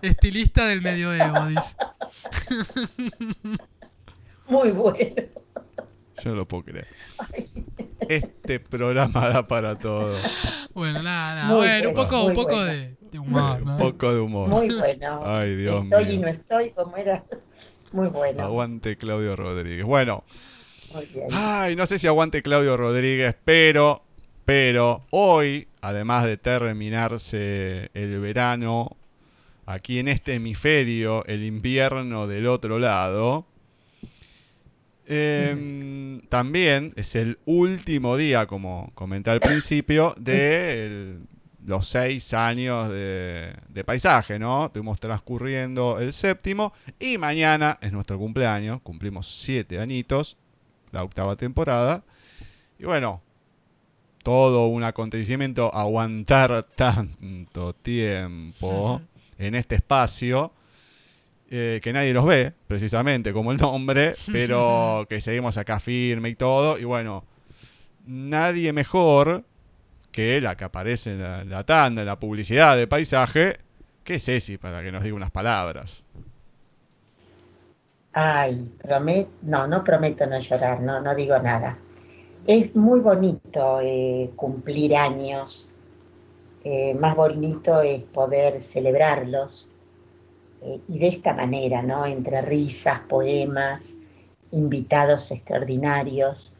S3: Estilista del medioevo, dice.
S4: Muy bueno.
S2: Yo no lo puedo creer. Este programa da para todo.
S3: Bueno, nada, Bueno, un poco, un poco
S4: bueno.
S3: de, de humor,
S2: Un
S3: ¿no?
S2: poco de humor.
S4: Muy bueno.
S2: Ay, Dios
S4: estoy y
S2: mío.
S4: no estoy, como era. Muy bueno.
S2: Aguante Claudio Rodríguez. Bueno,
S4: Muy bien.
S2: Ay, no sé si aguante Claudio Rodríguez, pero, pero hoy, además de terminarse el verano, aquí en este hemisferio, el invierno del otro lado, em, también es el último día, como comenté al principio, de el- los seis años de, de paisaje, ¿no? Estuvimos transcurriendo el séptimo y mañana es nuestro cumpleaños, cumplimos siete añitos la octava temporada. Y bueno, todo un acontecimiento, aguantar tanto tiempo en este espacio, eh, que nadie los ve, precisamente como el nombre, pero que seguimos acá firme y todo. Y bueno, nadie mejor que la que aparece en la, la tanda, en la publicidad de paisaje, que Ceci, para que nos diga unas palabras.
S4: Ay, promet, no, no prometo no llorar, no, no digo nada. Es muy bonito eh, cumplir años, eh, más bonito es poder celebrarlos eh, y de esta manera, ¿no? Entre risas, poemas, invitados extraordinarios.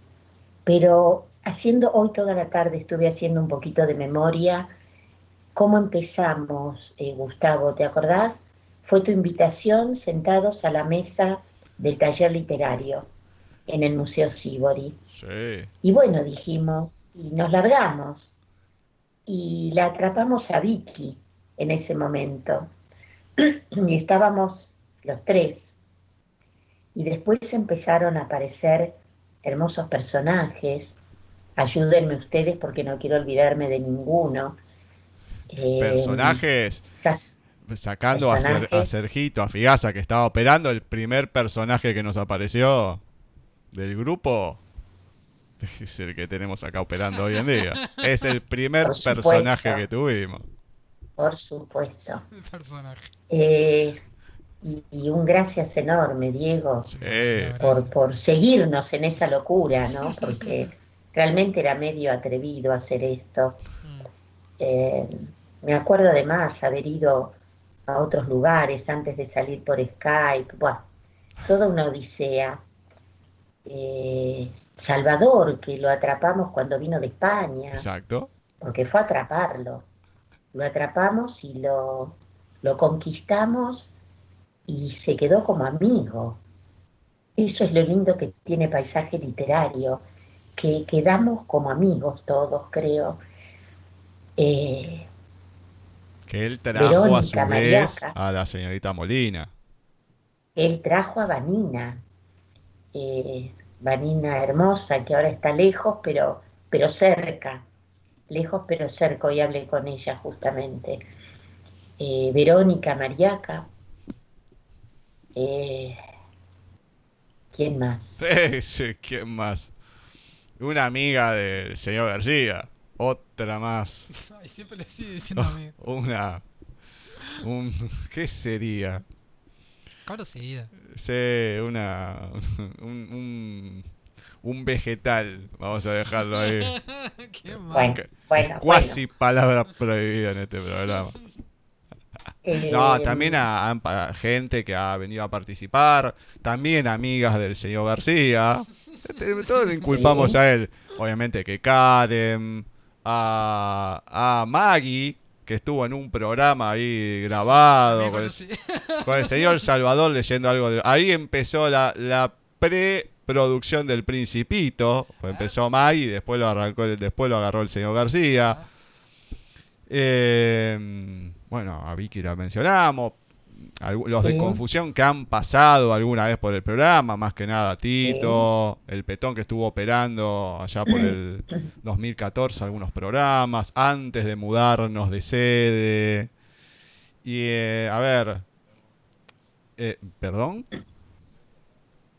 S4: Pero haciendo hoy toda la tarde estuve haciendo un poquito de memoria. ¿Cómo empezamos, Gustavo? ¿Te acordás? fue tu invitación sentados a la mesa del taller literario en el Museo Sibori.
S2: Sí.
S4: Y bueno, dijimos, y nos largamos. Y la atrapamos a Vicky en ese momento. Y estábamos los tres. Y después empezaron a aparecer hermosos personajes. Ayúdenme ustedes porque no quiero olvidarme de ninguno.
S2: Eh, personajes sacando a, a, Sergito, a Figasa, que estaba operando, el primer personaje que nos apareció del grupo es el que tenemos acá operando hoy en día. Es el primer personaje que tuvimos.
S4: Por supuesto. personaje. Eh, y, un gracias enorme, Diego, por, por seguirnos en esa locura, ¿no? Porque realmente era medio atrevido hacer esto. Mm. Eh, me acuerdo además haber ido a otros lugares antes de salir por Skype, bueno, toda una odisea. Eh, Salvador, que lo atrapamos cuando vino de España.
S2: Exacto.
S4: Porque fue a atraparlo. Lo atrapamos y lo, lo conquistamos y se quedó como amigo. Eso es lo lindo que tiene paisaje literario, que quedamos como amigos todos, creo. Eh,
S2: que él trajo a su vez a la señorita Molina.
S4: Él trajo a Vanina. Eh, Vanina hermosa, que ahora está lejos, pero, pero cerca. Lejos, pero cerca. Hoy hablé con ella justamente. Eh, Verónica Mariaca. Eh, ¿Quién más?
S2: Sí, ¿quién más? Una amiga del señor García. Otra más.
S3: Ay, siempre le sigue diciendo a mí.
S2: Una. Un, ¿Qué sería?
S3: Conocida.
S2: Sí, una. Un, un, un, vegetal. Vamos a dejarlo ahí.
S4: Qué mal.
S2: Bueno, Cuasi palabra prohibida en este programa. Eh, no, también a, a, gente que ha venido a participar, también amigas del señor García. Este, todos le inculpamos a él. Obviamente que Karen, a, a Maggie, que estuvo en un programa ahí grabado con el, señor Salvador leyendo algo. De, ahí empezó la, la preproducción del Principito. Pues empezó Maggie, después lo, arrancó, después lo agarró el señor García. Eh, bueno, a Vicky la mencionamos los de confusión que han pasado alguna vez por el programa, más que nada Tito, el petón que estuvo operando allá por el 2014 algunos programas, antes de mudarnos de sede. Y eh, a ver, eh, ¿perdón?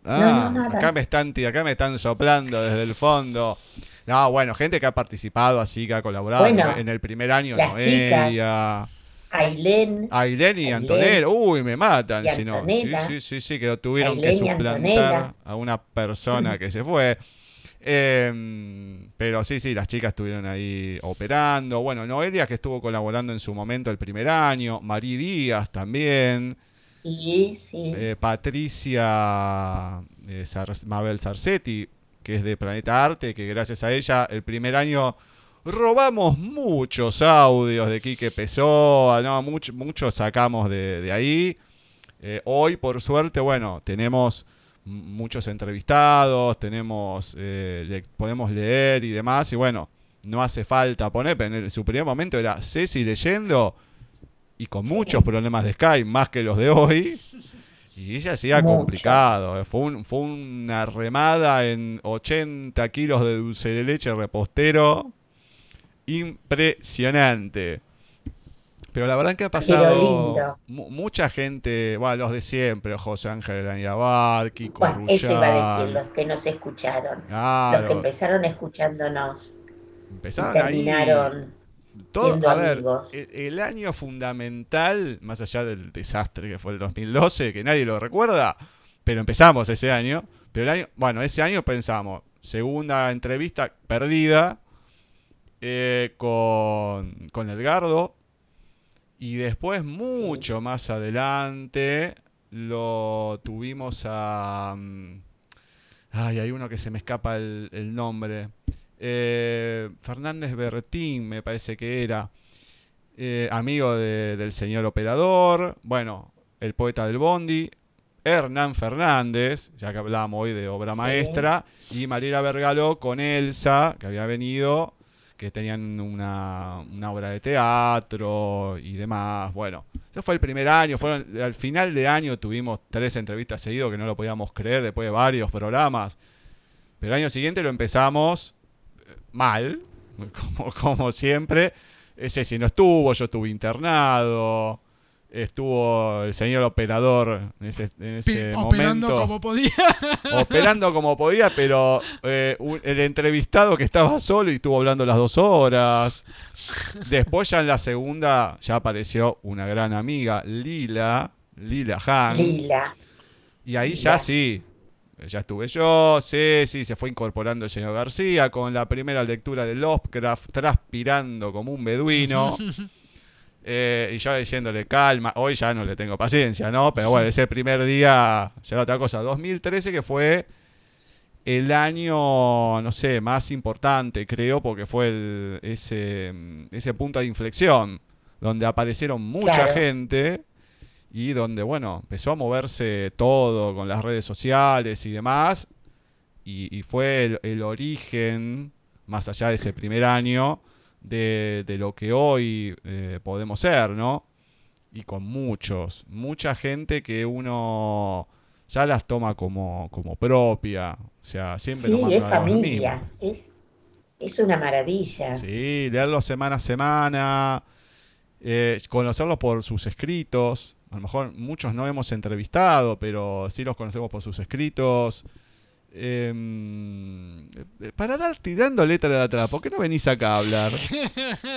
S2: Ah, acá me están acá me están soplando desde el fondo. No, bueno, gente que ha participado así, que ha colaborado en el primer año, Noelia.
S4: Ailén.
S2: Ailén y Antonella. Uy, me matan. Si no. Sí, sí, sí, sí, que lo tuvieron que suplantar a una persona que se fue. Em, pero sí, sí, las chicas estuvieron ahí operando. Bueno, Noelia que estuvo colaborando en su momento el primer año. Marí Díaz también.
S4: Sí, sí.
S2: Eh, Patricia eh, Mabel Sarcetti, que es de Planeta Arte, que gracias a ella el primer año robamos muchos audios de Quique Pessoa, no, muchos sacamos de, ahí. Eh, hoy, por suerte, bueno, tenemos muchos entrevistados, tenemos, eh, podemos leer y demás, y bueno, no hace falta poner, pero en su primer momento era Ceci leyendo y con muchos problemas de Skype, más que los de hoy. Y ella hacía complicado. Eh, fue una remada en 80 kilos de dulce de leche repostero impresionante. Pero la verdad que ha pasado mucha gente, bueno, los de siempre, José Ángel Aniabad, Kiko bueno, Eso
S4: iba a decir, los que nos escucharon. Los que empezaron escuchándonos.
S2: Empezaron terminaron todo, a ver, el, el, año fundamental, más allá del desastre que fue el 2012, que nadie lo recuerda, pero empezamos ese año. Pero el año, bueno, ese año pensamos, segunda entrevista perdida eh, con, con Edgardo. Y después, mucho más adelante, lo tuvimos a... mm, Ay, hay uno que se me escapa el, el nombre. Eh, Fernández Bertín, me parece que era. Eh, amigo de- del señor operador. Bueno, el poeta del Bondi. Hernán Fernández, ya que hablábamos hoy de obra
S4: Sí.
S2: maestra. Y Mariela Vergaló con Elsa, que había venido, que tenían una, una obra de teatro y demás. Bueno, ese fue el primer año. Fueron, al final de año tuvimos tres entrevistas seguidos que no lo podíamos creer después de varios programas. Pero el año siguiente lo empezamos eh, mal, como, como siempre. Ese sí no estuvo, yo estuve internado. Estuvo el señor operador en ese, en ese
S3: operando
S2: momento
S3: como podía.
S2: operando como podía, pero eh, un- el entrevistado que estaba solo y estuvo hablando las dos horas. Después ya en la segunda ya apareció una gran amiga, Lila, Lila Han.
S4: Lila.
S2: Y ahí
S4: Lila.
S2: ya sí, ya estuve yo, Ceci, se fue incorporando el señor García con la primera lectura de Lovecraft, transpirando como un beduino. Eh, y yo diciéndole calma, hoy ya no le tengo paciencia, ¿no? Pero bueno, ese primer día ya era otra cosa. 2013 que fue el año, no sé, más importante, creo, porque fue el- ese, ese punto de inflexión, donde aparecieron mucha
S4: Claro.
S2: gente y donde, bueno, empezó a moverse todo con las redes sociales y demás. Y, y fue el, el origen, más allá de ese primer año, de, de lo que hoy eh, podemos ser, ¿no? Y con muchos, mucha gente que uno ya las toma como, como propia. O sea, siempre
S4: Sí, es familia. Es, es una maravilla.
S2: Sí, leerlos semana a semana, eh, conocerlos por sus escritos. A lo mejor muchos no hemos entrevistado, pero sí los conocemos por sus escritos. Em, eh, para dar tirando letra de atrás, ¿por qué no venís acá a hablar?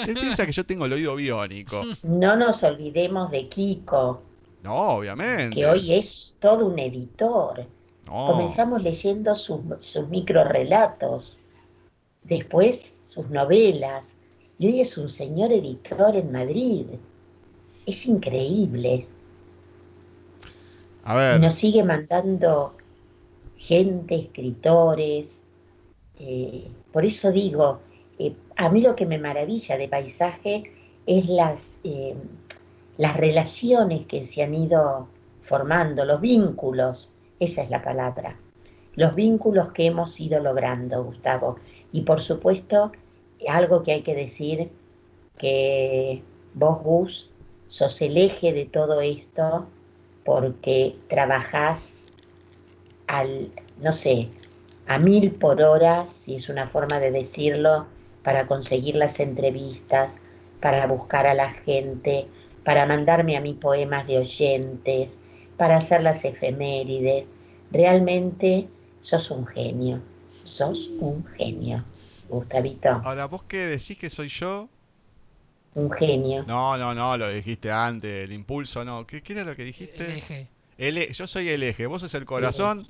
S2: Él piensa que yo tengo el oído biónico.
S4: No nos olvidemos de Kiko,
S2: No, obviamente.
S4: que hoy es todo un editor.
S2: No.
S4: Comenzamos leyendo sus, sus microrelatos, después sus novelas, y hoy es un señor editor en Madrid. Es increíble.
S2: A
S4: Y
S2: ver,
S4: nos sigue mandando gente, escritores. eh, por eso digo, eh, a mí lo que me maravilla de paisaje es las, eh, las relaciones que se han ido formando, los vínculos, esa es la palabra, los vínculos que hemos ido logrando, Gustavo. Y por supuesto, algo que hay que decir, que vos, Gus, sos el eje de todo esto, porque trabajás al, no sé, a mil por hora, si es una forma de decirlo, para conseguir las entrevistas, para buscar a la gente, para mandarme a mí poemas de oyentes, para hacer las efemérides. Realmente sos un genio, sos un genio, Gustavito,
S2: ahora vos qué decís que soy yo?
S4: un genio.
S2: No, no, no, lo dijiste antes, el impulso, no. ¿Qué, qué era lo que dijiste?
S3: El eje.
S2: El e- yo soy el eje, vos sos el corazón.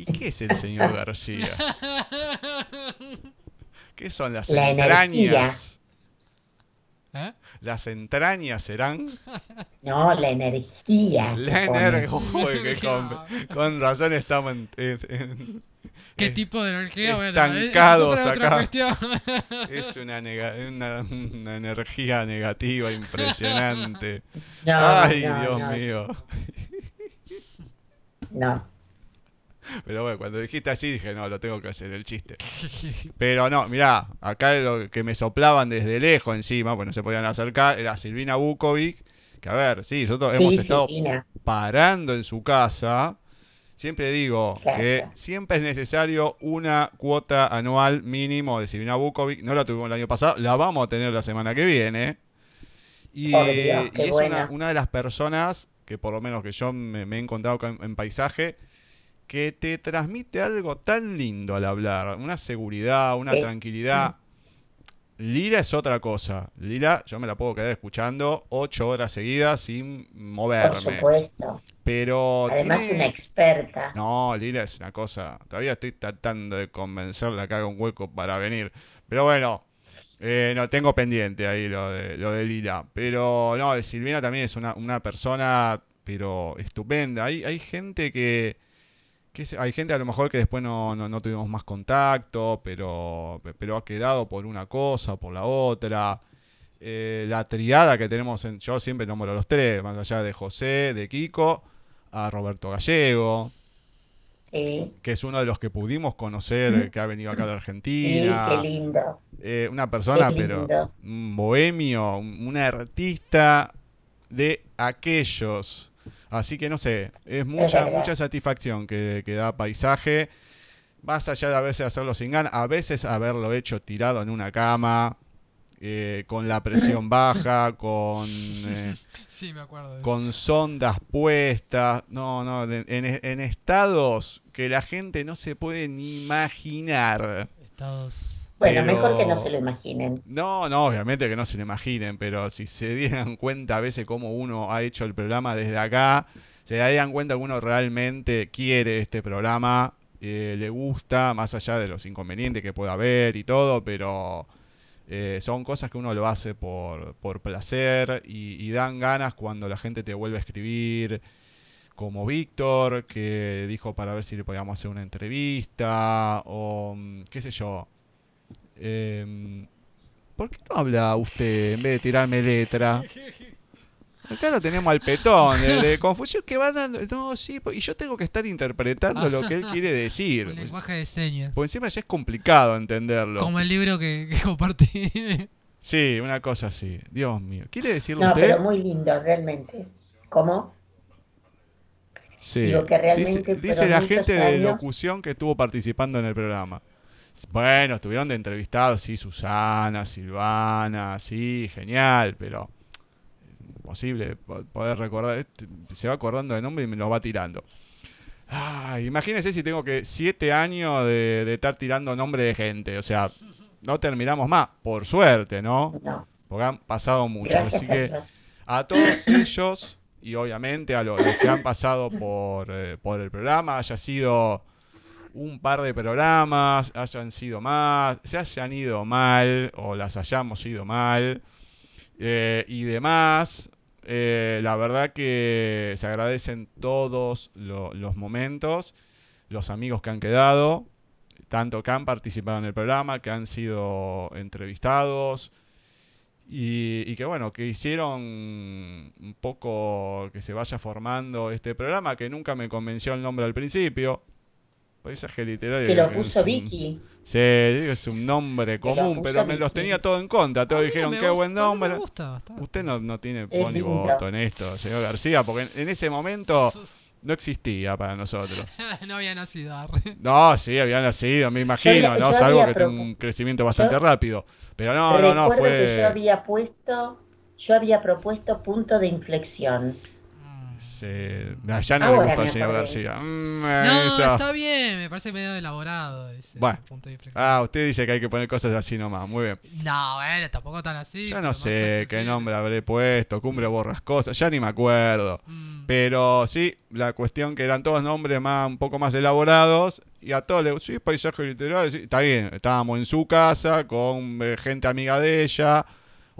S2: ¿Y qué es el señor García? ¿Qué son las
S4: La
S2: entrañas?
S3: ¿Eh?
S2: ¿Las entrañas serán?
S4: No, la energía.
S2: La energía. Uy, qué con, con razón estamos en, en- en-
S3: ¿Qué
S2: eh,
S3: tipo de energía? Bueno,
S2: estancados
S3: es otra
S2: acá. Es una, nega- una, una energía negativa impresionante.
S4: No,
S2: Ay,
S4: no,
S2: Dios
S4: no,
S2: mío.
S4: No,
S2: Pero bueno, cuando dijiste así dije, no, lo tengo que hacer, el chiste. Pero no, mirá, acá lo que me soplaban desde lejos encima, pues no se podían acercar, era Silvina Bukovic, que a ver, sí, nosotros hemos estado
S4: Silvina.
S2: parando en su casa. Siempre digo
S4: Claro.
S2: que siempre es necesario una cuota anual mínimo de Silvina Bukovic. No la tuvimos el año pasado, la vamos a tener la semana que viene. Y,
S4: Dios,
S2: es una, una de las personas que por lo menos que yo me, me he encontrado con- en paisaje que te transmite algo tan lindo al hablar, una seguridad, una
S4: Sí.
S2: tranquilidad. Lira es otra cosa. Lira, yo me la puedo quedar escuchando ocho horas seguidas sin
S4: Por
S2: moverme.
S4: supuesto.
S2: Pero
S4: Además,
S2: tiene-
S4: una experta.
S2: No, Lira es una cosa. Todavía estoy tratando de convencerla que haga un hueco para venir. Pero bueno, eh, no tengo pendiente ahí lo de, lo de Lira. Pero no, Silvina también es una, una persona, pero estupenda. Hay, hay gente que, que hay gente a lo mejor que después no, no, no tuvimos más contacto, pero, pero ha quedado por una cosa, por la otra. Eh, la triada que tenemos, en, yo siempre nombro a los tres, más allá de José, de Kiko, a Roberto Gallego
S4: Sí,
S2: que es uno de los que pudimos conocer, eh, que ha venido acá a la
S4: sí,
S2: Argentina.
S4: qué lindo.
S2: Eh, una persona,
S4: Qué
S2: pero un bohemio, un un artista de aquellos. Así que no sé, es mucha, mucha satisfacción que, que da paisaje. Más allá de a veces hacerlo sin ganas, a veces haberlo hecho tirado en una cama, eh, con la presión baja, con... eh,
S3: Sí, me acuerdo de eso.
S2: con sondas puestas, no, no, de- en, en estados que la gente no se puede ni imaginar.
S3: Estados.
S4: Bueno,
S2: Pero-
S4: mejor que no se lo imaginen.
S2: No, no, obviamente que no se lo imaginen, pero si se dieran cuenta a veces cómo uno ha hecho el programa desde acá, se darían cuenta que uno realmente quiere este programa, eh, le gusta, más allá de los inconvenientes que pueda haber y todo, pero eh, son cosas que uno lo hace por, por placer y, y dan ganas cuando la gente te vuelve a escribir, como Víctor, que dijo para ver si le podíamos hacer una entrevista, o mm, qué sé yo. Em, ¿Por qué no habla usted en vez de tirarme letra? Acá lo tenemos al petón, de, de confusión que va dando. No, sí, y yo tengo que estar interpretando lo que él quiere decir.
S3: El lenguaje de señas.
S2: Por encima ya es complicado entenderlo.
S3: Como el libro que, que compartí.
S2: Sí, una cosa así. Dios mío. ¿Quiere decirlo
S4: No,
S2: usted?
S4: pero muy lindo, realmente. ¿Cómo?
S2: Sí.
S4: Digo que realmente
S2: dice la gente de locución que estuvo participando en el programa. Bueno, estuvieron de entrevistados, sí, Susana, Silvana, sí, genial, pero imposible po- poder recordar. este, Se va acordando de nombre y me lo va tirando. Ah, imagínense si tengo que siete años de, de estar tirando nombre de gente. O sea, no terminamos más, por suerte, ¿no?
S4: No,
S2: Porque han pasado
S4: gracias
S2: Así que a todos ellos y obviamente a lo- los que han pasado por, eh, por el programa, haya sido un par de programas, hayan sido más, se hayan ido mal o las hayamos ido mal eh, y demás. eh, la verdad que se agradecen todos lo- los momentos, los amigos que han quedado, tanto que han participado en el programa, que han sido entrevistados, y que bueno, que hicieron un poco que se vaya formando este programa, que nunca me convenció el nombre al principio. Paisaje literario.
S4: Que lo puso Vicky.
S2: Sí, digo, es un nombre común, pero me los tenía todo en contra. Todos dijeron, qué
S3: gusta,
S2: buen nombre.
S3: Me gusta bastante.
S2: Usted no, no tiene
S4: lindo.
S2: voto en esto, señor García, porque en, en ese momento no existía para nosotros.
S3: no había nacido. arre.
S2: No, sí, había nacido, me imagino, ¿no?
S4: yo
S2: Salvo que tenga un crecimiento bastante
S4: yo-
S2: rápido. Pero no, no, no,
S4: que yo
S2: fue...
S4: había puesto, yo había propuesto punto de inflexión.
S2: Se- ah, ya no le
S4: Ahora
S2: gusta al señor. García. Mm,
S3: No,
S2: eso.
S3: está bien, me parece medio elaborado ese
S2: Bueno.
S3: punto de.
S2: Ah, usted dice que hay que poner cosas así nomás, muy bien.
S3: No, bueno, tampoco tan así.
S2: Yo no sé qué nombre habré puesto, Cumbre Borrascosa, ya ni me acuerdo.
S3: Mm.
S2: Pero sí, la cuestión que eran todos nombres más, un poco más elaborados y a todos les sí, paisaje literario, sí, está bien, estábamos en su casa con eh, gente amiga de ella,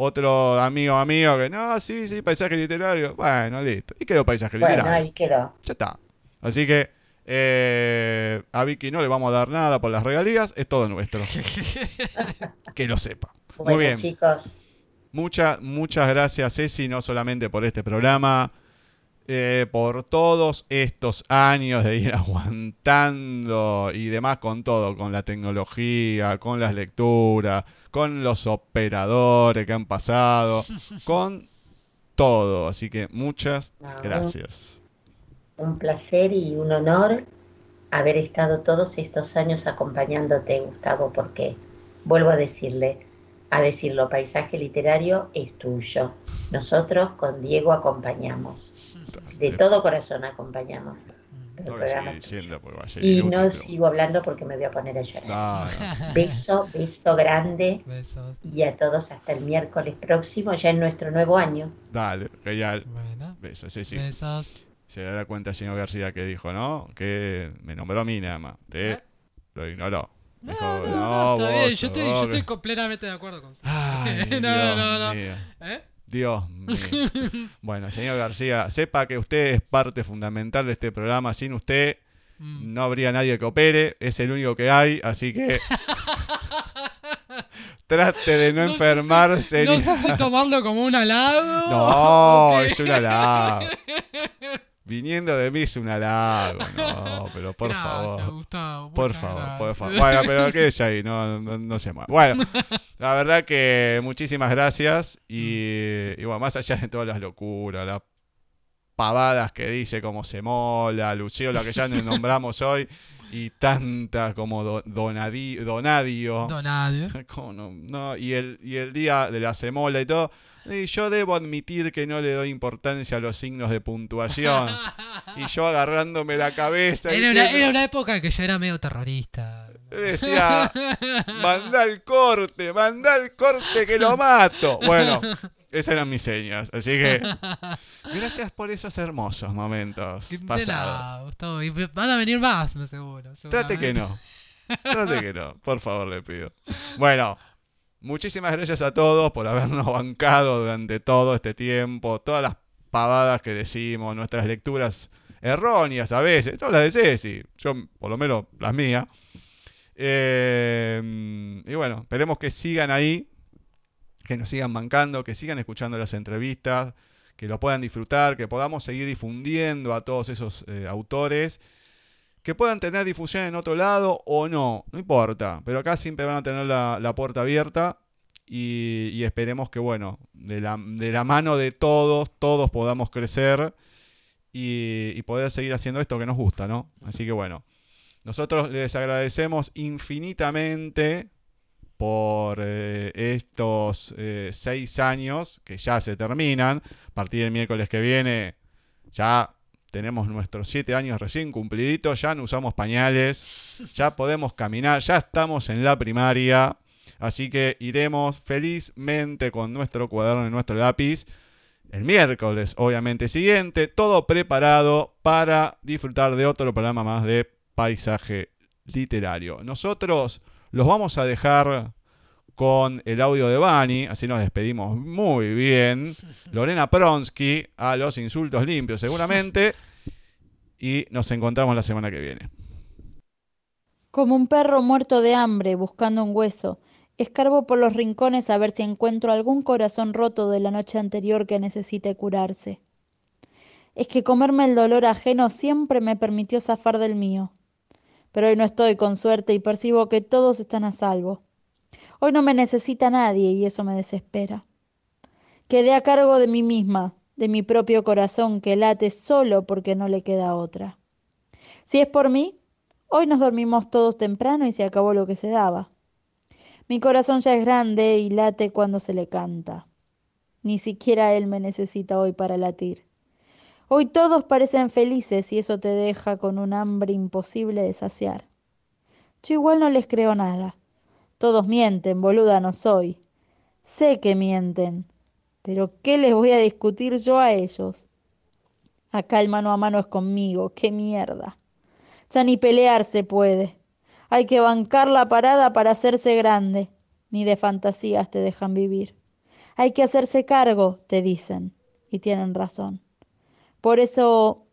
S2: otro amigo amigo que no, sí, sí, paisaje literario, bueno, listo, y quedó paisaje
S4: Bueno,
S2: literario.
S4: ahí quedó.
S2: Ya está. Así que eh, a Vicky no le vamos a dar nada por las regalías, es todo nuestro. que lo sepa.
S4: Bueno,
S2: Muy bien.
S4: chicos,
S2: Muchas, muchas gracias, Ceci, no solamente por este programa, eh, por todos estos años de ir aguantando y demás con todo, con la tecnología, con las lecturas, con los operadores que han pasado, con todo. Así que muchas
S4: No,
S2: gracias.
S4: un placer y un honor haber estado todos estos años acompañándote, Gustavo, porque vuelvo a decirle, a decirlo, paisaje literario es tuyo. Nosotros con Diego acompañamos, de todo corazón acompañamos.
S2: No diciendo va a ser
S4: Y
S2: inútil,
S4: no
S2: pero-
S4: sigo hablando porque me voy a poner a llorar.
S2: No, no.
S4: Beso, beso grande
S3: Besos.
S4: y a todos hasta el miércoles próximo, ya en nuestro nuevo año.
S2: Dale, genial.
S3: Bueno,
S2: Besos, sí, sí.
S3: besos.
S2: Se dará cuenta el señor García que dijo, ¿no? Que me nombró a mí nada más. Te
S3: ¿Eh?
S2: lo ignoró. Dijo,
S3: No, no,
S2: no,
S3: no, está bien,
S2: vos
S3: yo estoy, yo
S2: vos
S3: estoy
S2: que-".
S3: completamente de acuerdo con.
S2: Ay,
S3: No, no, no.
S2: mío.
S3: ¿Eh?
S2: Dios mío. Bueno, señor García, sepa que usted es parte fundamental de este programa. Sin usted
S3: Mm.
S2: no habría nadie que opere. Es el único que hay, así que trate de no, enfermarse.
S3: No sé si tomarlo como un halago.
S2: No, es un halago. Viniendo de mí es un halago. No, pero por
S3: Gracias,
S2: favor.
S3: Gustavo,
S2: Por favor, por favor. Bueno, pero quédese ahí, no, no, no se mueva. Bueno, la verdad que muchísimas gracias. Y, y bueno, más allá de todas las locuras, las pavadas que dice, como se mola, Lucio, la que ya nos nombramos hoy, y tantas como Do- Donadi- Donadio.
S3: Donadio.
S2: ¿Cómo no? No, y el, y el día de la semola y todo. Y yo debo admitir que no le doy importancia a los signos de puntuación. y yo agarrándome la cabeza.
S3: Era una, era una época que yo era medio terrorista.
S2: decía, manda el corte, manda el corte que lo mato. Bueno, esas eran mis señas. Así que gracias por esos hermosos momentos
S3: De
S2: pasados.
S3: Gustavo. Y van a venir más, me seguro.
S2: Trate que no. Trate que no. Por favor, le pido. Bueno, muchísimas gracias a todos por habernos bancado durante todo este tiempo. Todas las pavadas que decimos, nuestras lecturas erróneas a veces. Todas las de Ceci. Yo, por lo menos, las mías. Eh, y bueno, esperemos que sigan ahí. Que nos sigan bancando, que sigan escuchando las entrevistas, que lo puedan disfrutar, que podamos seguir difundiendo a todos esos eh, autores que puedan tener difusión en otro lado o no, no importa, pero acá siempre van a tener la, la puerta abierta y, esperemos que, bueno, de la, de la mano de todos, todos podamos crecer y poder seguir haciendo esto que nos gusta, ¿no? Así que, bueno, nosotros les agradecemos infinitamente por eh, estos eh, seis años que ya se terminan. A partir del miércoles que viene ya tenemos nuestros siete años recién cumpliditos, ya no usamos pañales, ya podemos caminar, ya estamos en la primaria, así que iremos felizmente con nuestro cuaderno y nuestro lápiz el miércoles, obviamente siguiente, todo preparado para disfrutar de otro programa más de paisaje literario. Nosotros los vamos a dejar con el audio de Bani, así nos despedimos muy bien. Lorena Pronsky a los insultos limpios seguramente. Y nos encontramos la semana que viene.
S5: Como un perro muerto de hambre buscando un hueso, escarbo por los rincones a ver si encuentro algún corazón roto de la noche anterior que necesite curarse. Es que comerme el dolor ajeno siempre me permitió zafar del mío. Pero hoy no estoy con suerte y percibo que todos están a salvo. Hoy no me necesita nadie y eso me desespera. Quedé a cargo de mí misma, de mi propio corazón que late solo porque no le queda otra. Si es por mí, hoy nos dormimos todos temprano y se acabó lo que se daba. Mi corazón ya es grande y late cuando se le canta. Ni siquiera él me necesita hoy para latir. Hoy todos parecen felices y eso te deja con un hambre imposible de saciar. Yo igual no les creo nada. Todos mienten, boluda no soy. Sé que mienten, pero ¿qué les voy a discutir yo a ellos? Acá el mano a mano es conmigo, qué mierda. Ya ni pelear se puede. Hay que bancar la parada para hacerse grande. Ni de fantasías te dejan vivir. Hay que hacerse cargo, te dicen, y tienen razón. Por eso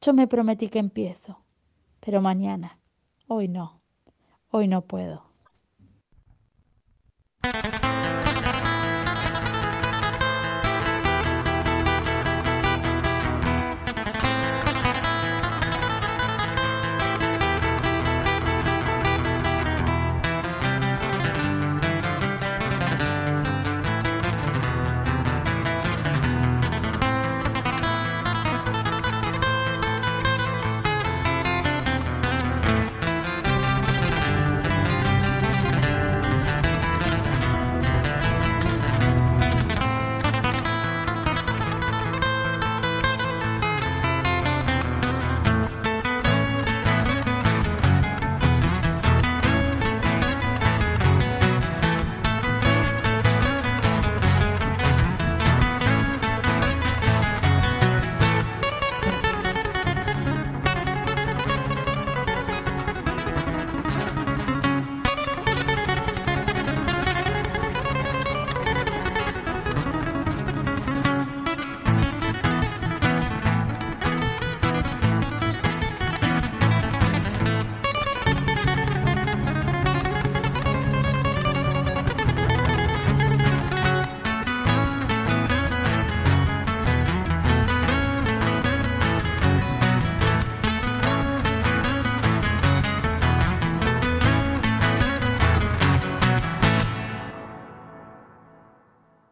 S5: yo me prometí que empiezo, pero mañana, hoy no, hoy no puedo.